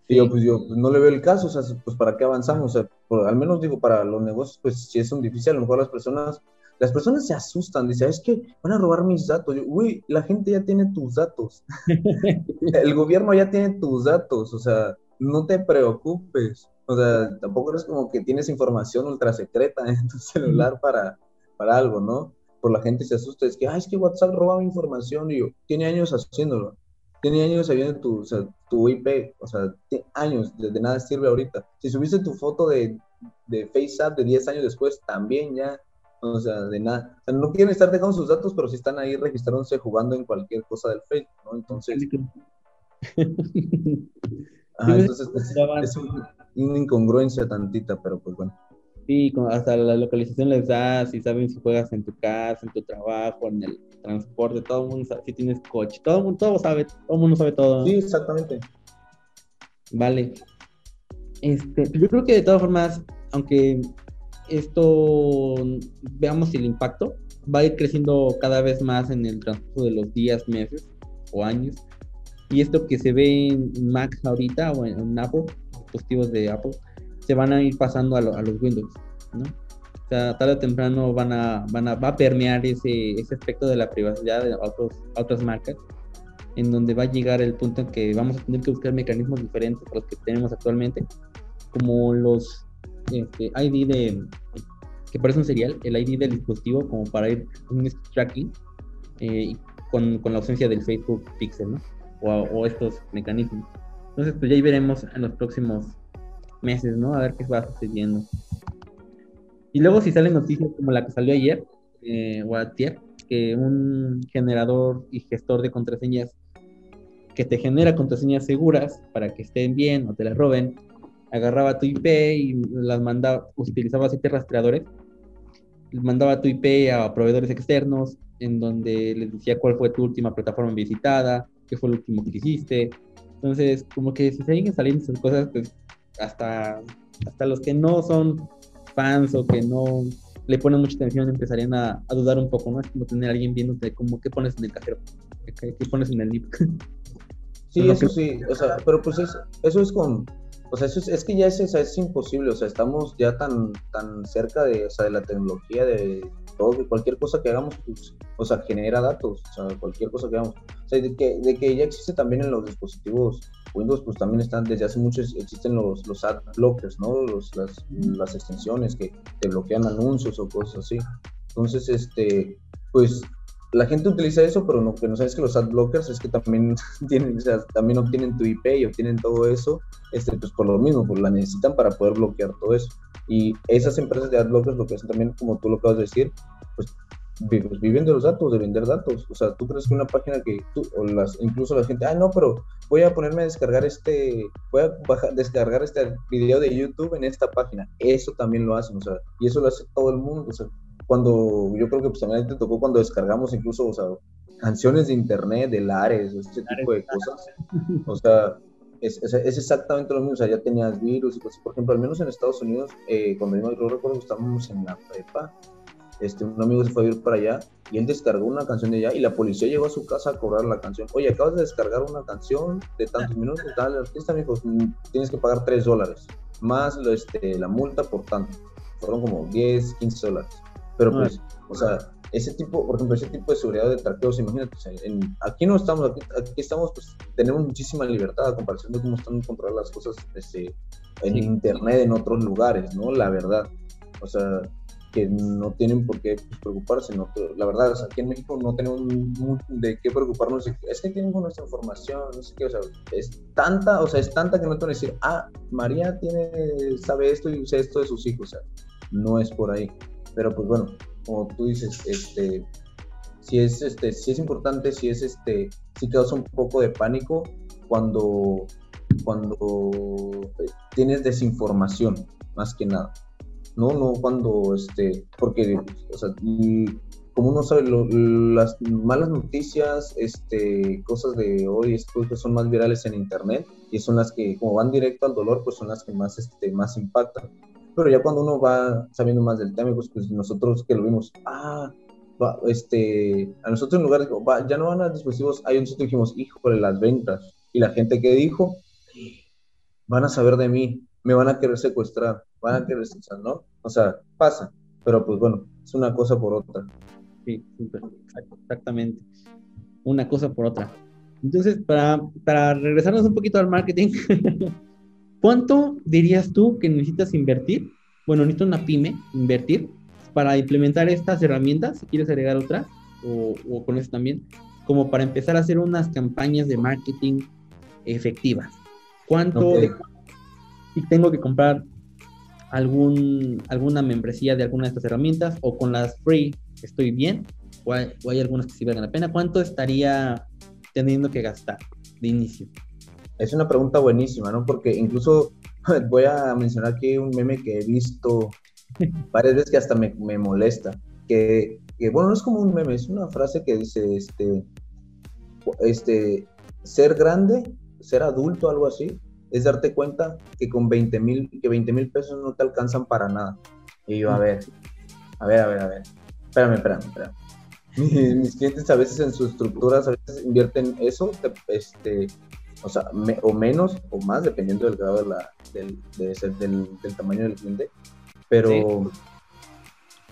yo, pues yo pues, no le veo el caso, o sea, pues para qué avanzamos, o sea, al menos digo, para los negocios, pues si es un difícil, a lo mejor las personas, las personas se asustan, dicen, es que van a robar mis datos, uy, la gente ya tiene tus datos, el gobierno ya tiene tus datos, o sea, no te preocupes, o sea, tampoco eres como que tienes información ultra secreta en tu celular para, para algo, ¿no? por la gente se asusta, es que, ah, es que WhatsApp robaba información y yo, tiene años haciéndolo, tiene años sabiendo tu, o sea, tu IP, o sea, tiene años, de, nada sirve ahorita. Si subiste tu foto de, de FaceApp de 10 años después, también ya, o sea, de nada. O sea, no quieren estar dejando sus datos, pero sí están ahí registrándose jugando en cualquier cosa del Facebook, ¿no? Entonces... entonces pues, es una incongruencia tantita, pero pues bueno. Sí, hasta la localización les da, si saben si juegas en tu casa, en tu trabajo, en el transporte, todo el mundo sabe, si tienes coche, todo el mundo todo sabe, todo el mundo sabe todo. Sí, exactamente. Vale. Este, yo creo que de todas formas, aunque esto veamos el impacto, va a ir creciendo cada vez más en el transcurso de los días, meses o años. Y esto que se ve en Mac ahorita o en Apple, dispositivos de Apple, se van a ir pasando a, los Windows, ¿no? O sea, tarde o temprano van a, van a, va a permear ese, ese aspecto de la privacidad de otros, a otras marcas, en donde va a llegar el punto en que vamos a tener que buscar mecanismos diferentes a los que tenemos actualmente, como los este, ID de, que parece un serial, el ID del dispositivo, como para ir un tracking, eh, con, con, la ausencia del Facebook Pixel, ¿no? O, o, estos mecanismos. Entonces, pues ya ahí veremos en los próximos meses, ¿no? A ver qué va sucediendo. Y luego si salen noticias como la que salió ayer, eh, ayer, que un generador y gestor de contraseñas que te genera contraseñas seguras para que estén bien o te las roben, agarraba tu IP y las mandaba, utilizaba siete rastreadores, mandaba tu IP a proveedores externos en donde les decía cuál fue tu última plataforma visitada, qué fue lo último que hiciste. Entonces, como que si siguen saliendo esas cosas, pues hasta, hasta los que no son fans o que no le ponen mucha atención empezarían a, dudar un poco, ¿no? Es como tener a alguien viéndote como qué pones en el cajero, qué, pones en el lip. Sí, eso sí, o sea, pero pues eso es con, o sea, eso es, que ya es, es imposible, o sea, estamos ya tan, tan cerca de, o sea, de la tecnología, de todo, cualquier cosa que hagamos, pues, o sea, genera datos, o sea, cualquier cosa que hagamos. O sea, de que, de que ya existe también en los dispositivos Windows, pues también están, desde hace mucho existen los, los ad blockers, ¿no? Los, las, las extensiones que te bloquean anuncios o cosas así. Entonces, este, pues la gente utiliza eso, pero lo que no sabes que los ad blockers es que también tienen, o sea, también obtienen tu IP y obtienen todo eso, este, pues por lo mismo, pues la necesitan para poder bloquear todo eso. Y esas empresas de ad blockers lo que hacen también, como tú lo acabas de decir, pues, pues viven de los datos, de vender datos. O sea, tú crees que una página que tú, o las, incluso la gente, ah, no, pero voy a ponerme a descargar este, voy a bajar, descargar este video de YouTube en esta página. Eso también lo hacen, o sea, y eso lo hace todo el mundo. O sea, cuando yo creo que pues también te tocó cuando descargamos incluso, o sea, canciones de internet, de Lares, este tipo de cosas. O sea, es, es, exactamente lo mismo, o sea, ya tenías virus y cosas. Por ejemplo, al menos en Estados Unidos, eh, cuando yo, yo recuerdo que estábamos en la prepa, este, un amigo se fue a ir para allá y él descargó una canción de allá y la policía llegó a su casa a cobrar la canción. Oye, acabas de descargar una canción de tantos minutos, dale, artista, amigo, tienes que pagar 3 dólares, más este, la multa por tanto. Fueron como 10, 15 dólares. Pero pues, o sea, ese tipo, por ejemplo, ese tipo de seguridad de traqueos, imagínate, aquí no estamos, aquí, estamos, pues tenemos muchísima libertad a comparación de cómo están controladas las cosas este, en internet, en otros lugares, ¿no? La verdad. O sea, que no tienen por qué pues, preocuparse. ¿no? La verdad, aquí en México no tenemos de qué preocuparnos. Es que tienen nuestra información, no sé qué, o sea, es tanta, o sea, es tanta que no te van a decir, ah, María tiene, sabe esto y usa esto de sus hijos, o sea, no es por ahí. Pero pues bueno, como tú dices, este, si es, este, si es importante, si es, este, si causa un poco de pánico cuando, cuando eh, tienes desinformación, más que nada. No, no cuando, este, porque, o sea, como uno sabe, las malas noticias, este, cosas de hoy, son más virales en internet y son las que, como van directo al dolor, pues son las que más, este, más impactan pero ya cuando uno va sabiendo más del tema, pues, pues nosotros que lo vimos, ah, este, a nosotros en lugar de, va, ya no van a dispositivos, ahí nosotros dijimos, híjole, las ventas, y la gente que dijo, van a saber de mí, me van a querer secuestrar, van a querer secuestrar, ¿no? O sea, pasa, pero pues bueno, es una cosa por otra. Sí, exactamente. Una cosa por otra. Entonces, para, para regresarnos un poquito al marketing, ¿Cuánto dirías tú que necesitas invertir? Bueno, necesito una pyme invertir para implementar estas herramientas, si quieres agregar otras, o, con eso también, como para empezar a hacer unas campañas de marketing efectivas. ¿Cuánto? si tengo que comprar algún, alguna membresía de alguna de estas herramientas o con las free estoy bien o hay, o hay algunas que sí valen la pena, ¿cuánto estaría teniendo que gastar de inicio? Es una pregunta buenísima, ¿no? Porque incluso voy a mencionar aquí un meme que he visto varias veces que hasta me, me molesta. Que, que, bueno, no es como un meme, es una frase que dice, este, este, ser grande, ser adulto, algo así, es darte cuenta que con 20 mil, que 20 mil pesos no te alcanzan para nada. Y yo, a ver, a ver, a ver, a ver, espérame, espérame, espérame. Mis, clientes a veces en sus estructuras, a veces invierten eso, este, o sea, o menos o más, dependiendo del grado de la, del, del, tamaño del cliente. Pero,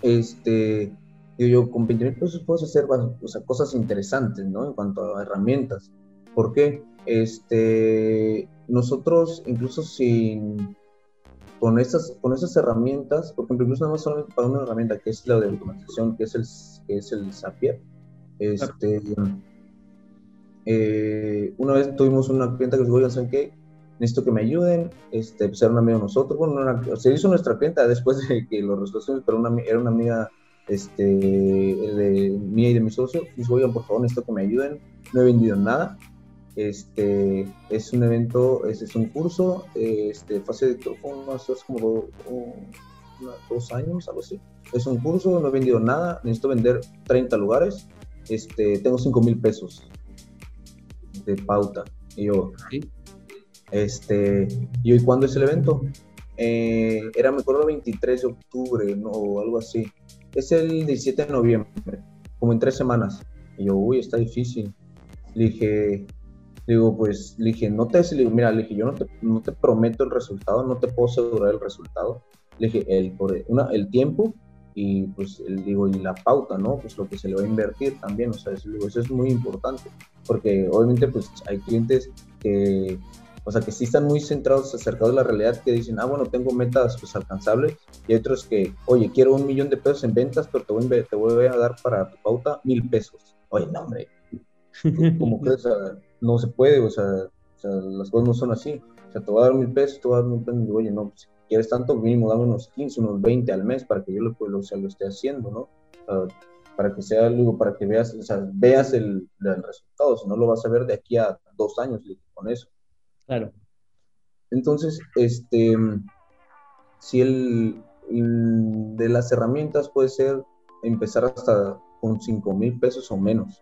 este, yo, con 20 mil pesos puedo hacer o sea, cosas interesantes, ¿no? En cuanto a herramientas. ¿Por qué? Este, nosotros, incluso sin, con esas, con esas herramientas, por ejemplo, incluso no solamente para una herramienta que es la de automatización, que es el, que es el Zapier, este, eh, una vez tuvimos una clienta que dijo, oigan, ¿saben qué? Necesito que me ayuden, este, pues era una amiga de nosotros, bueno, se hizo nuestra clienta después de que lo resolvimos, pero una, era una amiga este, de mía y de mi socio, dijo, oigan, por favor, necesito que me ayuden, no he vendido nada, este, es un evento, es, es un curso, este, fase de hace como dos años, algo así, es un curso, no he vendido nada, necesito vender 30 lugares, este, tengo 5 mil pesos, de pauta. Y yo, este, y hoy, ¿cuándo es el evento? Eh, era, me acuerdo, 23 de octubre, ¿no? O algo así. Es el 17 de noviembre, como en tres semanas. Y yo, uy, está difícil. Le dije, digo, pues, le dije, no te, le mira, le dije, yo no te, no te prometo el resultado, no te puedo asegurar el resultado. Le dije, el, por una, el tiempo y pues digo y la pauta no pues lo que se le va a invertir también o sea eso, eso es muy importante porque obviamente pues hay clientes que o sea que sí están muy centrados acerca de la realidad que dicen ah bueno tengo metas pues alcanzables y hay otros que oye quiero un millón de pesos en ventas pero te voy, a, te voy a dar para tu pauta mil pesos oye no hombre. Como que o sea, no se puede o sea, o sea, las cosas no son así. O sea te voy a dar mil pesos te voy a dar mil pesos y oye no pues, quieres tanto, mínimo dame unos 15, unos 20 al mes para que yo lo, lo, o sea, lo esté haciendo, ¿no? para que sea algo, para que veas, o sea, veas el, el, resultado, si no lo vas a ver de aquí a dos años con eso. Claro. Entonces, este, si el, de las herramientas puede ser empezar hasta con 5 mil pesos o menos,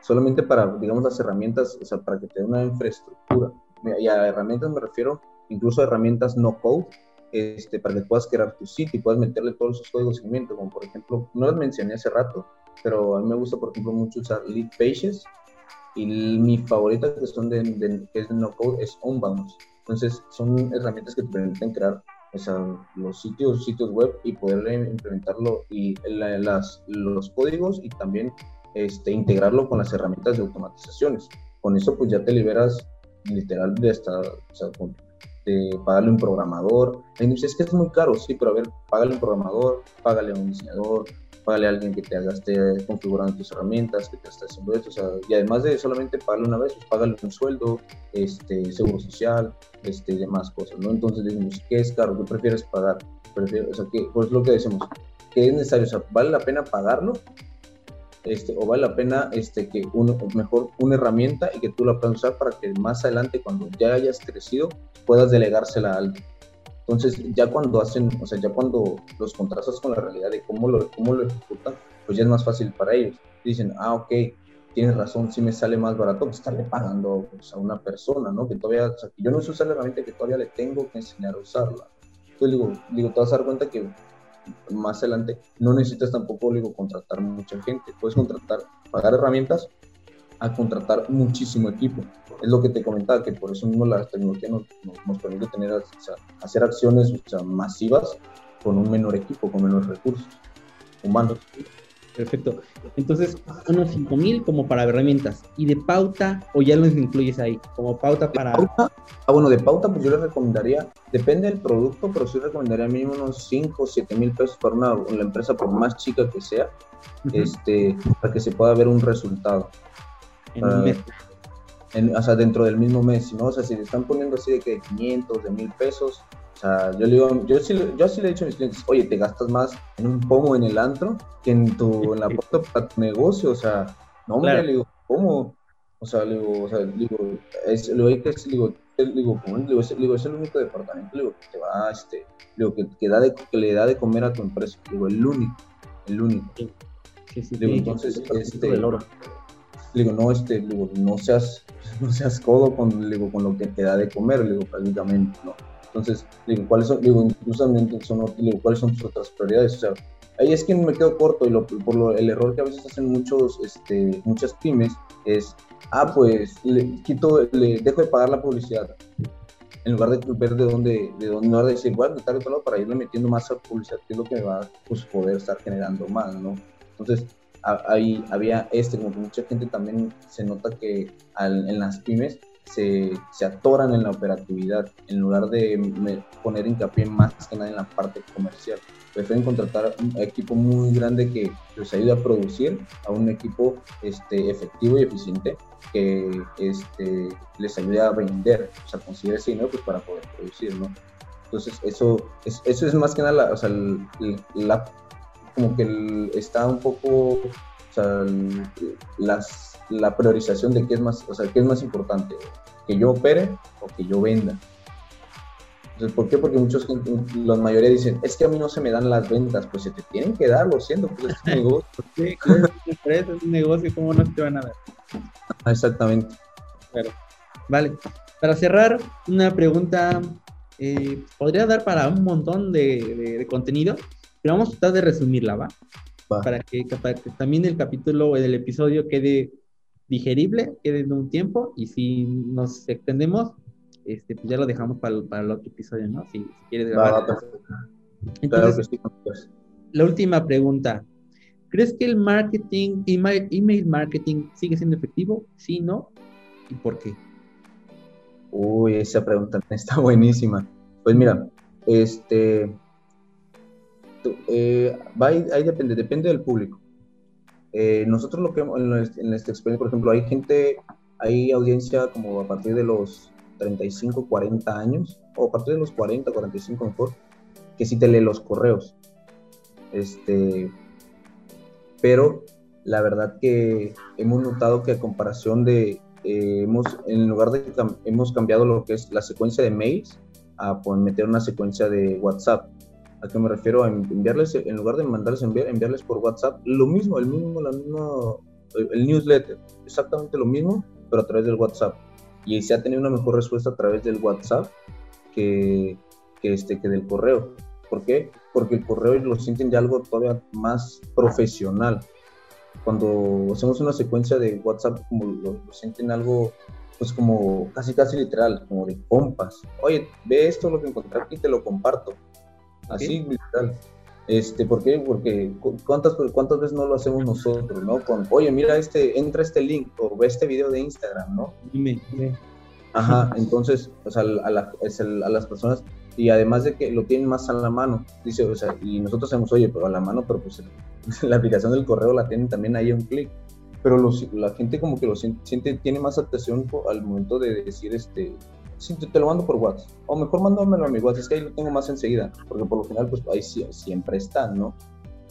solamente para, digamos, las herramientas, o sea, para que te dé una infraestructura y a herramientas me refiero incluso a herramientas no code, este, para que puedas crear tu sitio y puedas meterle todos esos códigos de seguimiento, como por ejemplo, no las mencioné hace rato, pero a mí me gusta, por ejemplo, mucho usar lead pages y mi favorita que son de, que es de no code es Unbounce. Entonces, son herramientas que te permiten crear los sitios, sitios web y poder implementarlo y las, los códigos y también este, integrarlo con las herramientas de automatizaciones. Con eso pues ya te liberas literal de esta, o sea, de pagarle un programador. Y dices, es que es muy caro, sí, pero a ver, págale un programador, págale a un diseñador, págale a alguien que te esté configurando tus herramientas, que te esté haciendo esto, o sea, y además de solamente pagarle una vez, pues págale un sueldo, este, seguro social, este, demás cosas, ¿no? Entonces decimos, ¿qué es caro? ¿Qué prefieres pagar? o sea, que, pues lo que decimos, ¿qué es necesario? O sea, ¿vale la pena pagarlo? Este, o vale la pena este, que uno, mejor una herramienta y que tú la puedas usar para que más adelante, cuando ya hayas crecido, puedas delegársela a. Entonces, ya cuando hacen, o sea, ya cuando los contrastas con la realidad de cómo lo, cómo lo ejecutan, pues ya es más fácil para ellos. Dicen, ah, ok, tienes razón, si me sale más barato que estarle pagando pues, a una persona, ¿no? Que todavía, o sea, que yo no sé usar la herramienta, que todavía le tengo que enseñar a usarla. Entonces, digo, digo, te vas a dar cuenta que más adelante no necesitas tampoco, digo, contratar mucha gente. Puedes contratar, pagar herramientas a contratar muchísimo equipo. Es lo que te comentaba, que por eso mismo la tecnología nos, nos, permite tener, o sea, hacer acciones masivas con un menor equipo, con menos recursos humanos. Perfecto. Entonces, unos 5 mil como para herramientas. ¿Y de pauta o ya los incluyes ahí? Como pauta para. Pauta, ah, bueno, de pauta, pues yo les recomendaría, depende del producto, pero sí recomendaría mínimo unos 5 o 7 mil pesos para una, una, empresa, por más chica que sea, este, para que se pueda ver un resultado. En o sea, dentro del mismo mes, ¿no? O sea, si le están poniendo así de que 500, de mil pesos, o sea, yo le digo, yo sí, yo sí le he dicho a mis clientes, oye, te gastas más en un pomo en el antro que en tu, en la puerta para tu negocio, o sea, no, hombre, le digo, ¿cómo? O sea, le digo, o sea, le digo, es, es, le digo, le digo, digo, es, es el único departamento, le digo, que te va, este, le digo, que, que, da de, que le da de comer a tu empresa, le digo, el único, el único. Sí, sí, sí, le digo, entonces, este, le digo, no, este, le digo, no seas, no seas codo con, le digo, con lo que te da de comer, le digo, prácticamente, ¿no? Entonces, digo, ¿cuáles son, digo, incluso son, digo, ¿cuáles son tus otras prioridades? O sea, ahí es que me quedo corto y lo, por lo, el error que a veces hacen muchos, este, muchas pymes es, ah, pues, le quito, le dejo de pagar la publicidad. En lugar de ver de dónde, de dónde, no de decir, bueno, de tal lado para irle metiendo más a publicidad, que es lo que me va a pues, poder estar generando más, ¿no? Entonces, ahí había este, como que mucha gente también se nota que al, en las pymes se, se, atoran en la operatividad en lugar de poner hincapié más que nada en la parte comercial. Prefieren contratar un equipo muy grande que les ayude a producir a un equipo este, efectivo y eficiente que este, les ayude a vender, o sea, conseguir ese dinero pues, para poder producir, ¿no? Entonces, eso es, eso es más que nada la, o sea, la, como que está un poco, o sea, las, la priorización de qué es más, o sea, qué es más importante, que yo opere o que yo venda. Entonces, ¿por qué? Porque muchos, la mayoría dicen, es que a mí no se me dan las ventas, pues se te tienen que dar, lo siento, pues es un negocio. Sí, es un negocio, ¿cómo no te van a dar? Ah, exactamente. Claro. Vale, para cerrar, una pregunta, eh, podría dar para un montón de, de contenido, pero vamos a tratar de resumirla, ¿va? Para, que, también el capítulo, el episodio quede digerible, quede en un tiempo, y si nos extendemos, este, pues ya lo dejamos para, para el otro episodio, ¿no? Si, quieres grabar. Entonces, La última pregunta. ¿Crees que el marketing, email, email marketing sigue siendo efectivo? Sí, no. ¿Y por qué? Uy, esa pregunta está buenísima. Pues mira, este, eh, ahí, depende, depende del público. Eh, nosotros lo que en, esta experiencia, por ejemplo, hay gente, hay audiencia como a partir de los 35, 40 años, o a partir de los 40, 45 mejor, que sí te lee los correos. Este, pero la verdad que hemos notado que a comparación de, eh, hemos, en lugar de, hemos cambiado lo que es la secuencia de mails a meter una secuencia de WhatsApp. ¿A qué me refiero? A enviarles, en lugar de mandarles enviar, enviarles por WhatsApp, lo mismo, el mismo, la misma, el newsletter, exactamente lo mismo, pero a través del WhatsApp. y se ha tenido una mejor respuesta a través del WhatsApp que, que, este, que del correo. ¿Por qué? Porque el correo lo sienten ya algo todavía más profesional. Cuando hacemos una secuencia de WhatsApp, como lo, sienten algo, pues como casi casi literal, como de compas. Oye, ve esto lo que encontré aquí, te lo comparto. Así literal. Este, ¿Por qué? Porque ¿cuántas, cuántas veces no lo hacemos nosotros, ¿no? Con, oye, mira este, entra este link o ve este video de Instagram, ¿no? Dime, dime. Ajá, entonces, o sea, a, a, las personas, y además de que lo tienen más a la mano, dice, o sea, y nosotros hacemos, oye, pero a la mano, pero pues la aplicación del correo la tienen también ahí a un clic. Pero los, la gente como que lo siente, tiene más atención al momento de decir, este, sí, te, lo mando por WhatsApp. O mejor mándamelo a mi WhatsApp, es que ahí lo tengo más enseguida, porque por lo general, pues ahí siempre están, ¿no?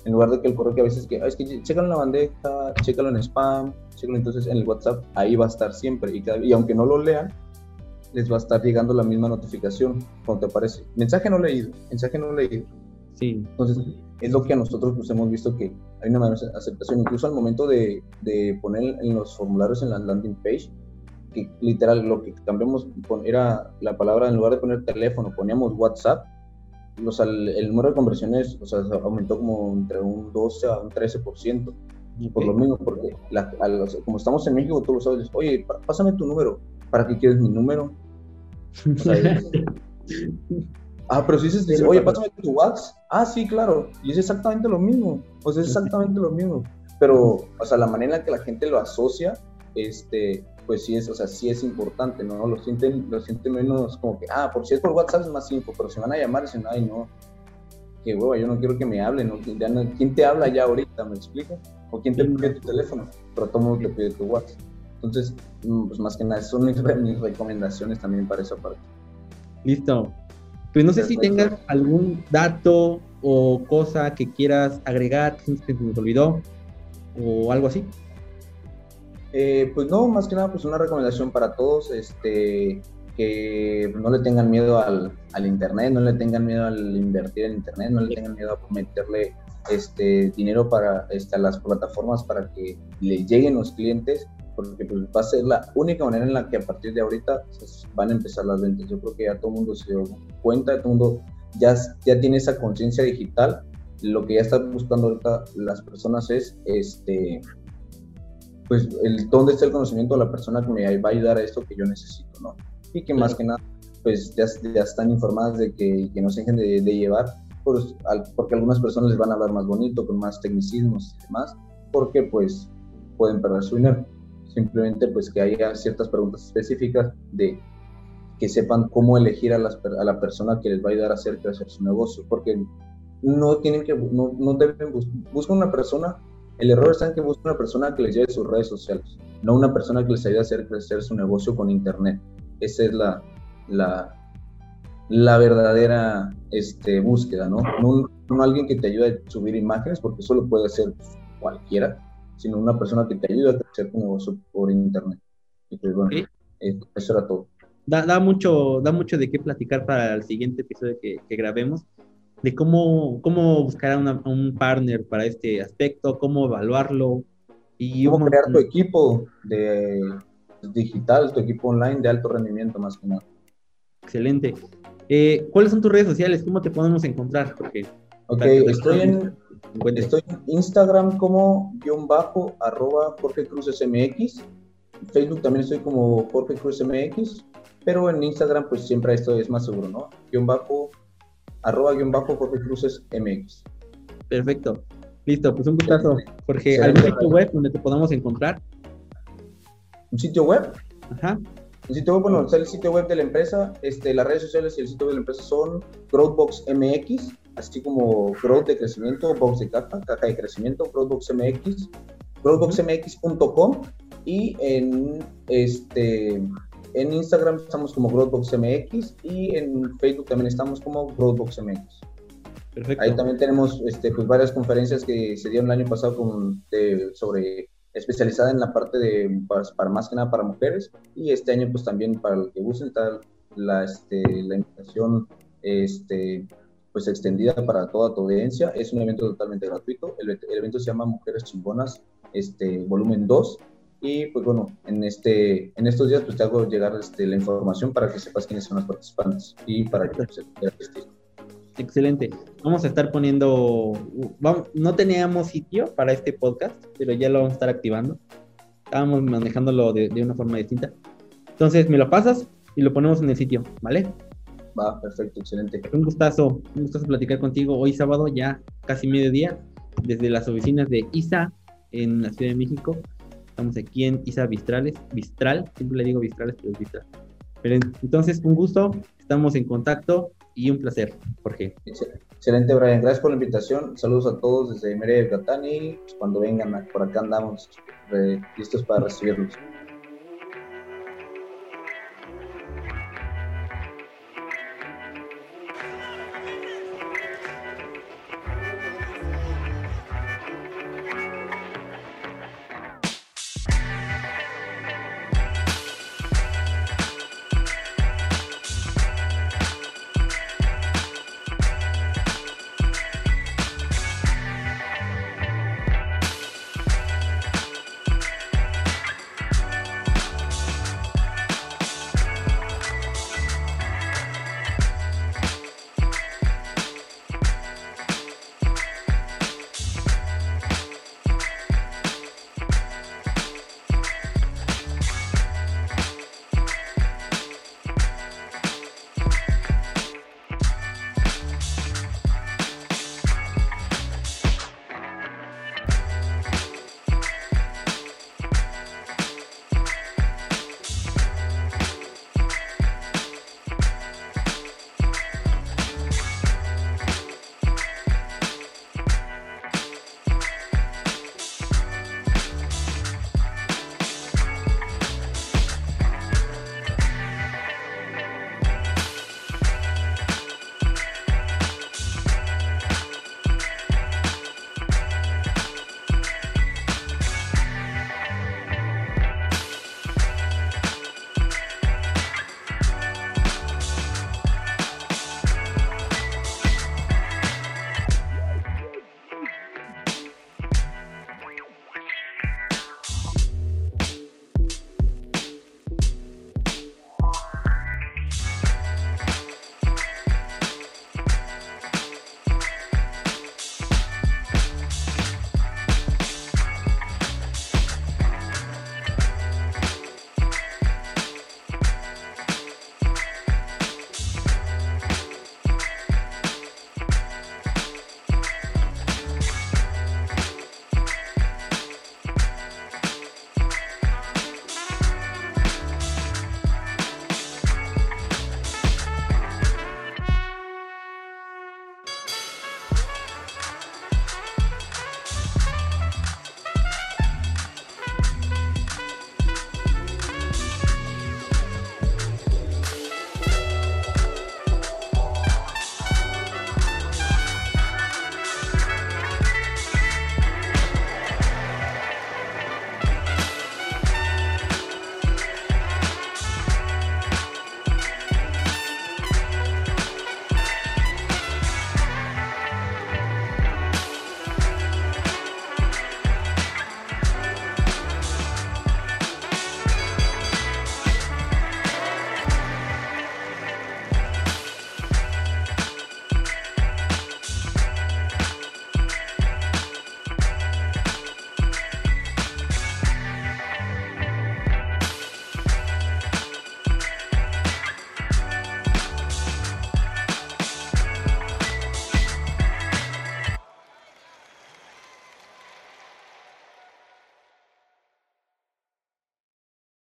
En lugar de que el correo que a veces que, es que chécalo en la bandeja, chécalo en spam, chécalo entonces en el WhatsApp, ahí va a estar siempre. Y, y aunque no lo lean, les va a estar llegando la misma notificación cuando te aparece. Mensaje no leído, mensaje no leído. Sí. Entonces, es lo que a nosotros pues, hemos visto que hay una mayor aceptación. Incluso al momento de, de poner en los formularios en la landing page, que literal lo que cambiamos era la palabra, en lugar de poner teléfono, poníamos WhatsApp, o sea, el, número de conversiones o sea, aumentó como entre un 12 a un 13%. Por lo mismo, porque como estamos en México, tú lo sabes, oye, pásame tu número. ¿Para qué quieres mi número? ah, pero si dices, oye, pásame tu WhatsApp. Ah, sí, claro. Y es exactamente lo mismo. O sea, es exactamente lo mismo. Pero, o sea, la manera en que la gente lo asocia, este, pues sí es, o sea, sí es importante, ¿no? Lo sienten, lo sienten menos como que, ah, por si es por WhatsApp es más info, pero si van a llamar dicen, ay, no, qué hueva, yo no quiero que me hablen, ¿no? ¿quién te habla ya ahorita? ¿Me explico? ¿O quién te pide tu teléfono? Pero todo mundo te pide tu WhatsApp. Entonces, mm, pues más que nada, son mis, recomendaciones también para esa parte. Listo. Pues no sé si tengas algún dato o cosa que quieras agregar, que se nos olvidó, o algo así. Eh, pues no, más que nada, pues una recomendación para todos, este, que no le tengan miedo al, al, internet, no le tengan miedo al invertir en internet, no le tengan miedo a meterle este dinero para este, las plataformas para que le lleguen los clientes, porque pues, va a ser la única manera en la que a partir de ahorita pues, van a empezar las ventas. Yo creo que ya todo el mundo se dio cuenta, todo el mundo ya, ya tiene esa conciencia digital. Lo que ya están buscando ahorita las personas es este pues el dónde está el conocimiento de la persona que me va a ayudar a esto que yo necesito, ¿no? Y que más que nada, pues ya, ya están informadas de que, que no se dejen de, llevar, pues, porque algunas personas les van a hablar más bonito, con más tecnicismos y demás, porque pues pueden perder su dinero. Simplemente pues que haya ciertas preguntas específicas de que sepan cómo elegir a, las, a la persona que les va a ayudar a hacer crecer su negocio, porque no tienen que, no, no deben, buscar una persona el error está en que busca una persona que les lleve sus redes sociales, no una persona que les ayude a hacer crecer su negocio con internet. Esa es la, la, la verdadera este, búsqueda, ¿no? ¿no? ¿no? alguien que te ayude a subir imágenes, porque eso lo puede hacer cualquiera, sino una persona que te ayude a crecer tu negocio por internet. Y pues bueno, eh, eso era todo. Da, da, mucho, da mucho de qué platicar para el siguiente episodio que, que grabemos de cómo, cómo buscar a, un partner para este aspecto, cómo evaluarlo. Y cómo crear tu equipo de digital, tu equipo online de alto rendimiento más que nada. Excelente. Eh, ¿Cuáles son tus redes sociales? ¿Cómo te podemos encontrar? Porque ok, estoy en, estoy en Instagram como guion bajo arroba Jorge Cruz SMX. Facebook también estoy como Jorge Cruz MX, pero en Instagram pues siempre esto es más seguro, ¿no? Guión bajo arroba guion bajo Jorge Cruces MX. Perfecto. Listo, pues un gustazo, Jorge. ¿Algún sitio web donde te podamos encontrar? ¿Un sitio web? Ajá. Un sitio web, bueno, el sitio web de la empresa, este, las redes sociales y el sitio web de la empresa son Growthbox MX, así como Growth de crecimiento, Box de caja, caja de crecimiento, Growthbox MX, growthboxmx.com y en este en Instagram estamos como GrowthboxMX y en Facebook también estamos como GrowthboxMX. Perfecto. Ahí también tenemos este, pues, varias conferencias que se dieron el año pasado con, sobre especializada en la parte de para, más que nada para mujeres y este año pues también para el que gusten está la, este, la invitación este, pues extendida para toda tu audiencia. Es un evento totalmente gratuito. El, el evento se llama Mujeres Chingonas, este, volumen 2 Y pues bueno, en, este, en estos días pues te hago llegar este, la información para que sepas quiénes son los participantes y para que se asistir. Excelente. Vamos a estar poniendo, vamos, no teníamos sitio para este podcast, pero ya lo vamos a estar activando. Estábamos manejándolo de, de una forma distinta. Entonces, me lo pasas y lo ponemos en el sitio, ¿vale? Va, perfecto, excelente. Un gustazo, un gustazo platicar contigo hoy sábado, ya casi mediodía, desde las oficinas de ISA en la Ciudad de México. Estamos aquí en ISA Vistrales, Vistral, siempre le digo Vistrales, pero es Vistral. Pero entonces, un gusto, estamos en contacto y un placer, Jorge. Excelente, Brian. Gracias por la invitación. Saludos a todos desde Mérida, Yucatán y pues, cuando vengan por acá andamos listos para recibirlos.